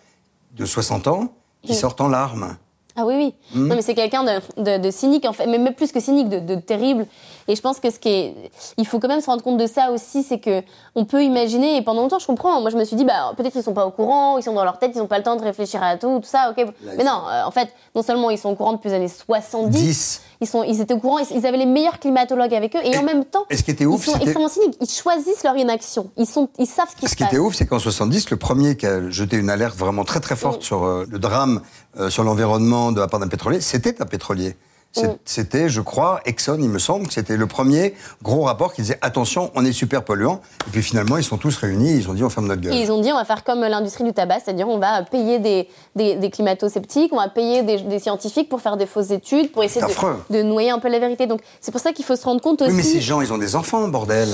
de 60 ans, qui Mm. sortent en larmes. Ah oui, oui. Hmm. Non, mais c'est quelqu'un de, de, de cynique, en fait, mais même plus que cynique, de, de terrible. Et je pense que ce qui est. Il faut quand même se rendre compte de ça aussi, c'est que on peut imaginer, et pendant longtemps, je comprends. Moi, je me suis dit, bah, peut-être ils sont pas au courant, ils sont dans leur tête, ils ont pas le temps de réfléchir à tout, tout ça, ok. mais non, euh, en fait, non seulement ils sont au courant depuis les années 70, 10. ils, sont, ils étaient au courant, ils, ils avaient les meilleurs climatologues avec eux, et, Et- en même temps, et ce qui était ils ouf, sont c'était- extrêmement cyniques. Ils choisissent leur inaction. Ils, sont, ils savent ce qui Ce se qui passe. était ouf, c'est qu'en 70, le premier qui a jeté une alerte vraiment très très forte Mm. sur euh, le drame euh, sur l'environnement de la part d'un pétrolier, c'était un pétrolier. Mm. C'était, je crois, Exxon, il me semble, que c'était le premier gros rapport qui disait attention, on est super polluant. Et puis finalement, ils sont tous réunis, ils ont dit on ferme notre gueule. Et ils ont dit on va faire comme l'industrie du tabac, c'est-à-dire on va payer des, des, des climato-sceptiques, on va payer des, des scientifiques pour faire des fausses études, pour essayer de, de noyer un peu la vérité. Donc c'est pour ça qu'il faut se rendre compte aussi. Oui, mais ces gens, ils ont des enfants, bordel.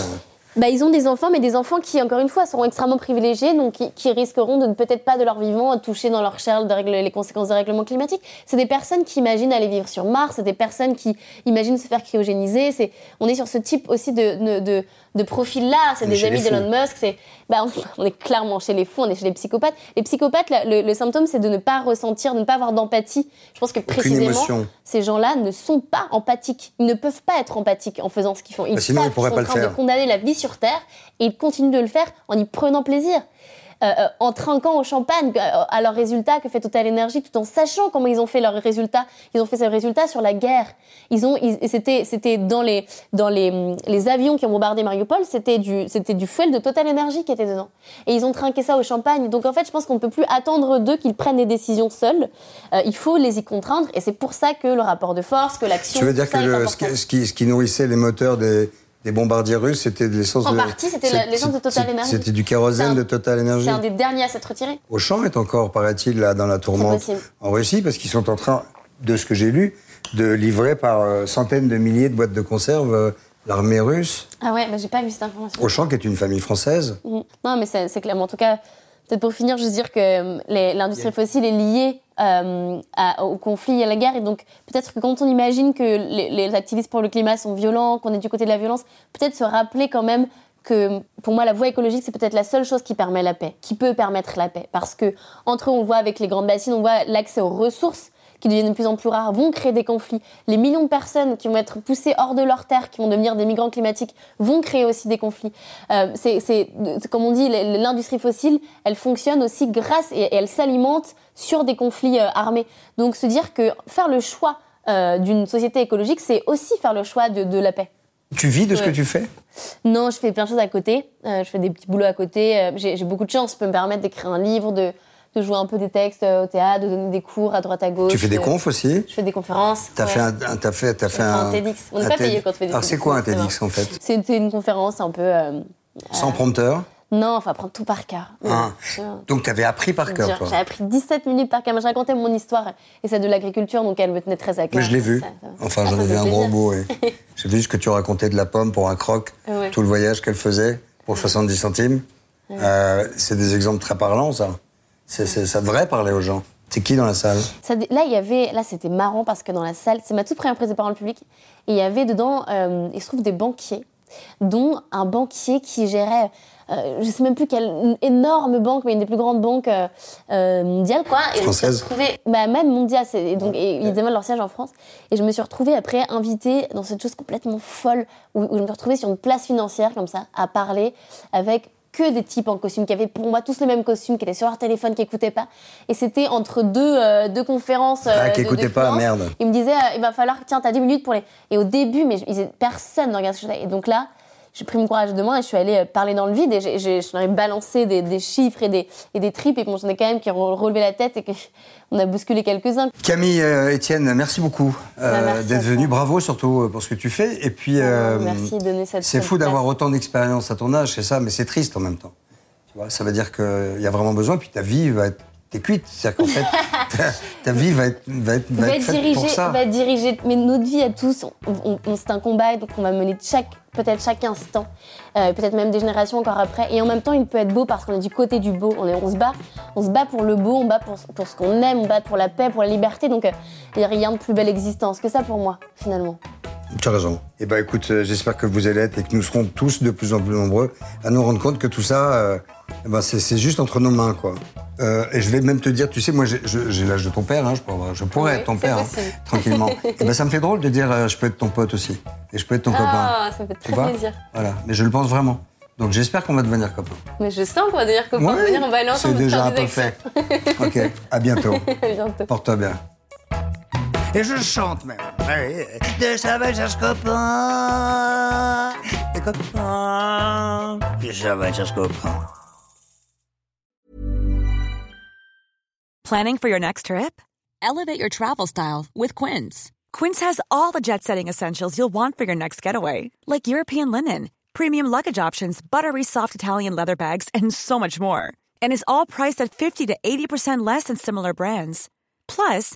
Bah, ils ont des enfants, mais des enfants qui, encore une fois, seront extrêmement privilégiés, donc qui, qui risqueront de ne peut-être pas de leur vivant toucher dans leur chair de règle- les conséquences des règlements climatiques. C'est des personnes qui imaginent aller vivre sur Mars, c'est des personnes qui imaginent se faire cryogéniser. C'est, on est sur ce type aussi de, de, de, de profil-là. C'est des amis d'Elon Musk. C'est, bah, on, est clairement chez les fous, on est chez les psychopathes. Les psychopathes, le, le symptôme, c'est de ne pas ressentir, de ne pas avoir d'empathie. Je pense que précisément, émotion. ces gens-là ne sont pas empathiques. Ils ne peuvent pas être empathiques en faisant ce qu'ils font. Ils Bah, sinon, ils pas sont le en train faire. de condamner la vie sur Terre et ils continuent de le faire en y prenant plaisir. Euh, euh, en trinquant au champagne euh, à leurs résultats que fait Total Energy, tout en sachant comment ils ont fait leurs résultats. Ils ont fait ces résultats sur la guerre. Ils ont, c'était, c'était dans les, dans les, les avions qui ont bombardé Mariupol, c'était du, c'était du fuel de Total Energy qui était dedans. Et ils ont trinqué ça au champagne. Donc en fait, je pense qu'on ne peut plus attendre d'eux qu'ils prennent des décisions seuls. Euh, il faut les y contraindre, et c'est pour ça que le rapport de force, que l'action. Tu veux dire que le- ce qui- ce qui nourrissait les moteurs des, des bombardiers russes, c'était de l'essence En de... partie, c'était l'essence de Total Energy. C'était du kérosène un- de Total Energy. C'est un des derniers à s'être retiré. Auchan est encore, paraît-il, là, dans la tourmente en Russie, parce qu'ils sont en train, de ce que j'ai lu, de livrer par euh, centaines de milliers de boîtes de conserve euh, l'armée russe. Ah ouais, bah, j'ai pas vu cette information. Auchan, qui est une famille française. Mhm. Non, mais c'est c'est clairement. En tout cas, peut-être pour finir, juste dire que euh, l'industrie fossile est liée euh, à- au conflit et à la guerre. Et donc, peut-être que quand on imagine que les, les activistes pour le climat sont violents, qu'on est du côté de la violence, peut-être se rappeler quand même que pour moi, la voie écologique, c'est peut-être la seule chose qui permet la paix, qui peut permettre la paix. Parce que, entre eux, on voit avec les grandes bassines, on voit l'accès aux ressources qui deviennent de plus en plus rares, vont créer des conflits. Les millions de personnes qui vont être poussées hors de leur terre, qui vont devenir des migrants climatiques, vont créer aussi des conflits. Euh, c'est, comme on dit, l'industrie fossile, elle fonctionne aussi grâce et, et elle s'alimente sur des conflits euh, armés. Donc se dire que faire le choix euh, d'une société écologique, c'est aussi faire le choix de, de la paix. Tu vis de ce Ouais. que tu fais? Non, je fais plein de choses à côté. Euh, je fais des petits boulots à côté. Euh, j'ai, j'ai beaucoup de chance. Je peux me permettre d'écrire un livre, de, de jouer un peu des textes euh, au théâtre, de donner des cours à droite à gauche. Tu fais des Euh, confs aussi Je fais des conférences. T'as ouais. fait un, un- t'as fait, t'as fait un un, TEDx. On n'est pas payé quand on fait des Alors c'est quoi un TEDx en fait C'était une conférence un peu. euh, Sans prompteur Non, enfin, apprendre tout par cœur. Ah. Ouais. Donc t'avais appris par cœur J'ai appris 17 minutes par cœur. Moi, Je racontais mon histoire et celle de l'agriculture, donc elle me tenait très à cœur. Mais je l'ai vu. Ça- ça- Enfin, Ah, j'en ai vu un gros bout. oui. J'ai vu ce que tu racontais de la pomme pour un croc, Ouais. tout le voyage qu'elle faisait pour 70 centimes. Euh, c'est des exemples très parlants, ça. C'est, devrait parler aux gens. C'est qui dans la salle? Ça là, il y avait, là, c'était marrant parce que dans la salle, c'est ma toute première prise de parole publique, et il y avait dedans, euh, il se trouve des banquiers, dont un banquier qui gérait, euh, je sais même plus quelle une énorme banque, mais une des plus grandes banques euh, euh, mondiales, quoi. Et je me suis Française retrouvée- bah, même mondiale, et donc, et, ils avaient leur siège en France, et je me suis retrouvée après invitée dans cette chose complètement folle, où, où je me suis retrouvée sur une place financière, comme ça, à parler avec que des types en costume qui avaient pour moi tous le même costume, qui étaient sur leur téléphone, qui écoutaient pas. Et c'était entre deux, euh, deux conférences. euh, Ah, qui de- de écoutaient pas, merde. Ils me disaient, euh, il va falloir, tiens, t'as 10 minutes pour les. Et au début, mais je- ils étaient- personne ne regardait ce que je. Et donc là, j'ai pris mon courage de main et je suis allée euh, parler dans le vide et j'ai- j'ai- je leur ai balancé des, des chiffres et des, et des tripes et bon, j'en ai quand même qui ont relevé la tête et qu'on a bousculé quelques-uns. Camille, euh, Étienne, merci beaucoup euh, Bah, merci d'être venu. Bravo surtout euh, pour ce que tu fais. Et puis, euh, Merci de donner cette c'est fou d'avoir autant d'expérience à ton âge, c'est ça, mais c'est triste en même temps. Tu vois, ça veut dire qu'il y a vraiment besoin, puis ta vie va être. T'es cuite. C'est-à-dire qu'en fait, ta, ta vie va être, va être, va va être être faite dirigé, pour ça. va. Mais notre vie à tous, on, on- on- c'est un combat, donc on va mener chaque, peut-être chaque instant, euh, peut-être même des générations encore après. Et en même temps, il peut être beau parce qu'on est du côté du beau. On, est, on se bat, on se bat pour le beau, on bat pour, pour ce qu'on aime, on bat pour la paix, pour la liberté. Donc, euh, il n'y a rien de plus belle existence que ça pour moi, finalement. Tu as raison. Eh ben, écoute, euh, j'espère que vous allez être et que nous serons tous de plus en plus nombreux à nous rendre compte que tout ça, euh, eh ben, c'est c'est juste entre nos mains, quoi. Euh, et je vais même te dire, tu sais, moi, j'ai- je- j'ai l'âge de ton père, hein, je, pourrais, je pourrais Oui, être ton père, hein, tranquillement. et ben, ça me fait drôle de dire, euh, je peux être ton pote aussi. Et je peux être ton copain. Ah, ça me fait Tu très vois plaisir. Voilà. Mais je le pense vraiment. Donc, j'espère qu'on va devenir copains. Mais je sens qu'on va devenir copains. On va aller c'est déjà un peu fait. ok, à bientôt. À bientôt. Porte-toi bien. Et je chante même. De sauvages copains. Des copains. Des sauvages copains. Planning for your next trip? Elevate your travel style with Quince. Quince has all the jet setting essentials you'll want for your next getaway, like European linen, premium luggage options, buttery soft Italian leather bags, and so much more. And is all priced at 50 to 80% less than similar brands. Plus,